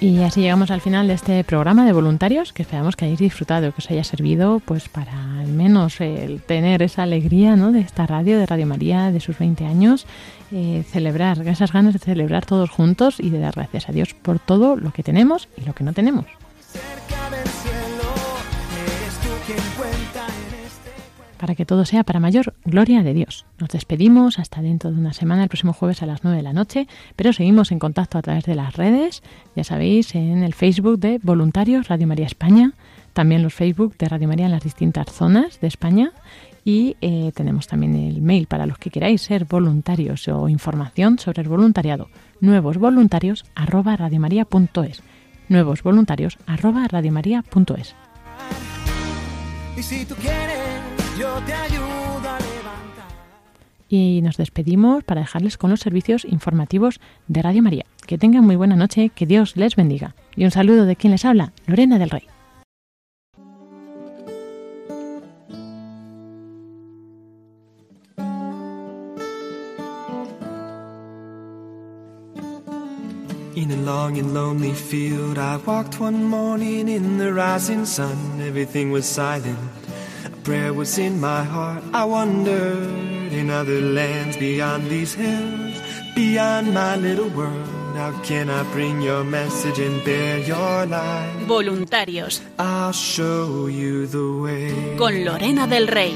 Y así llegamos al final de este programa de voluntarios, que esperamos que hayáis disfrutado, que os haya servido pues para al menos el tener esa alegría ¿no? de esta radio, de Radio María, de sus 20 años, eh, celebrar, esas ganas de celebrar todos juntos y de dar gracias a Dios por todo lo que tenemos y lo que no tenemos. Para que todo sea para mayor gloria de Dios. Nos despedimos hasta dentro de una semana, el próximo jueves a las 9 de la noche, pero seguimos en contacto a través de las redes, ya sabéis, en el Facebook de Voluntarios Radio María España, también los Facebook de Radio María en las distintas zonas de España y eh, tenemos también el mail para los que queráis ser voluntarios o información sobre el voluntariado, nuevos voluntarios nuevos voluntarios yo te ayudo a levantar. Y nos despedimos para dejarles con los servicios informativos de Radio María. Que tengan muy buena noche, que Dios les bendiga. Y un saludo de quien les habla, Lorena del Rey. In a long and lonely field, I walked one morning in the rising sun. Everything was silent. Prayer was in my heart. I wondered in other lands beyond these hills, beyond my little world. How can I bring your message and bear your light? Voluntarios. I'll show you the way. Con Lorena del Rey.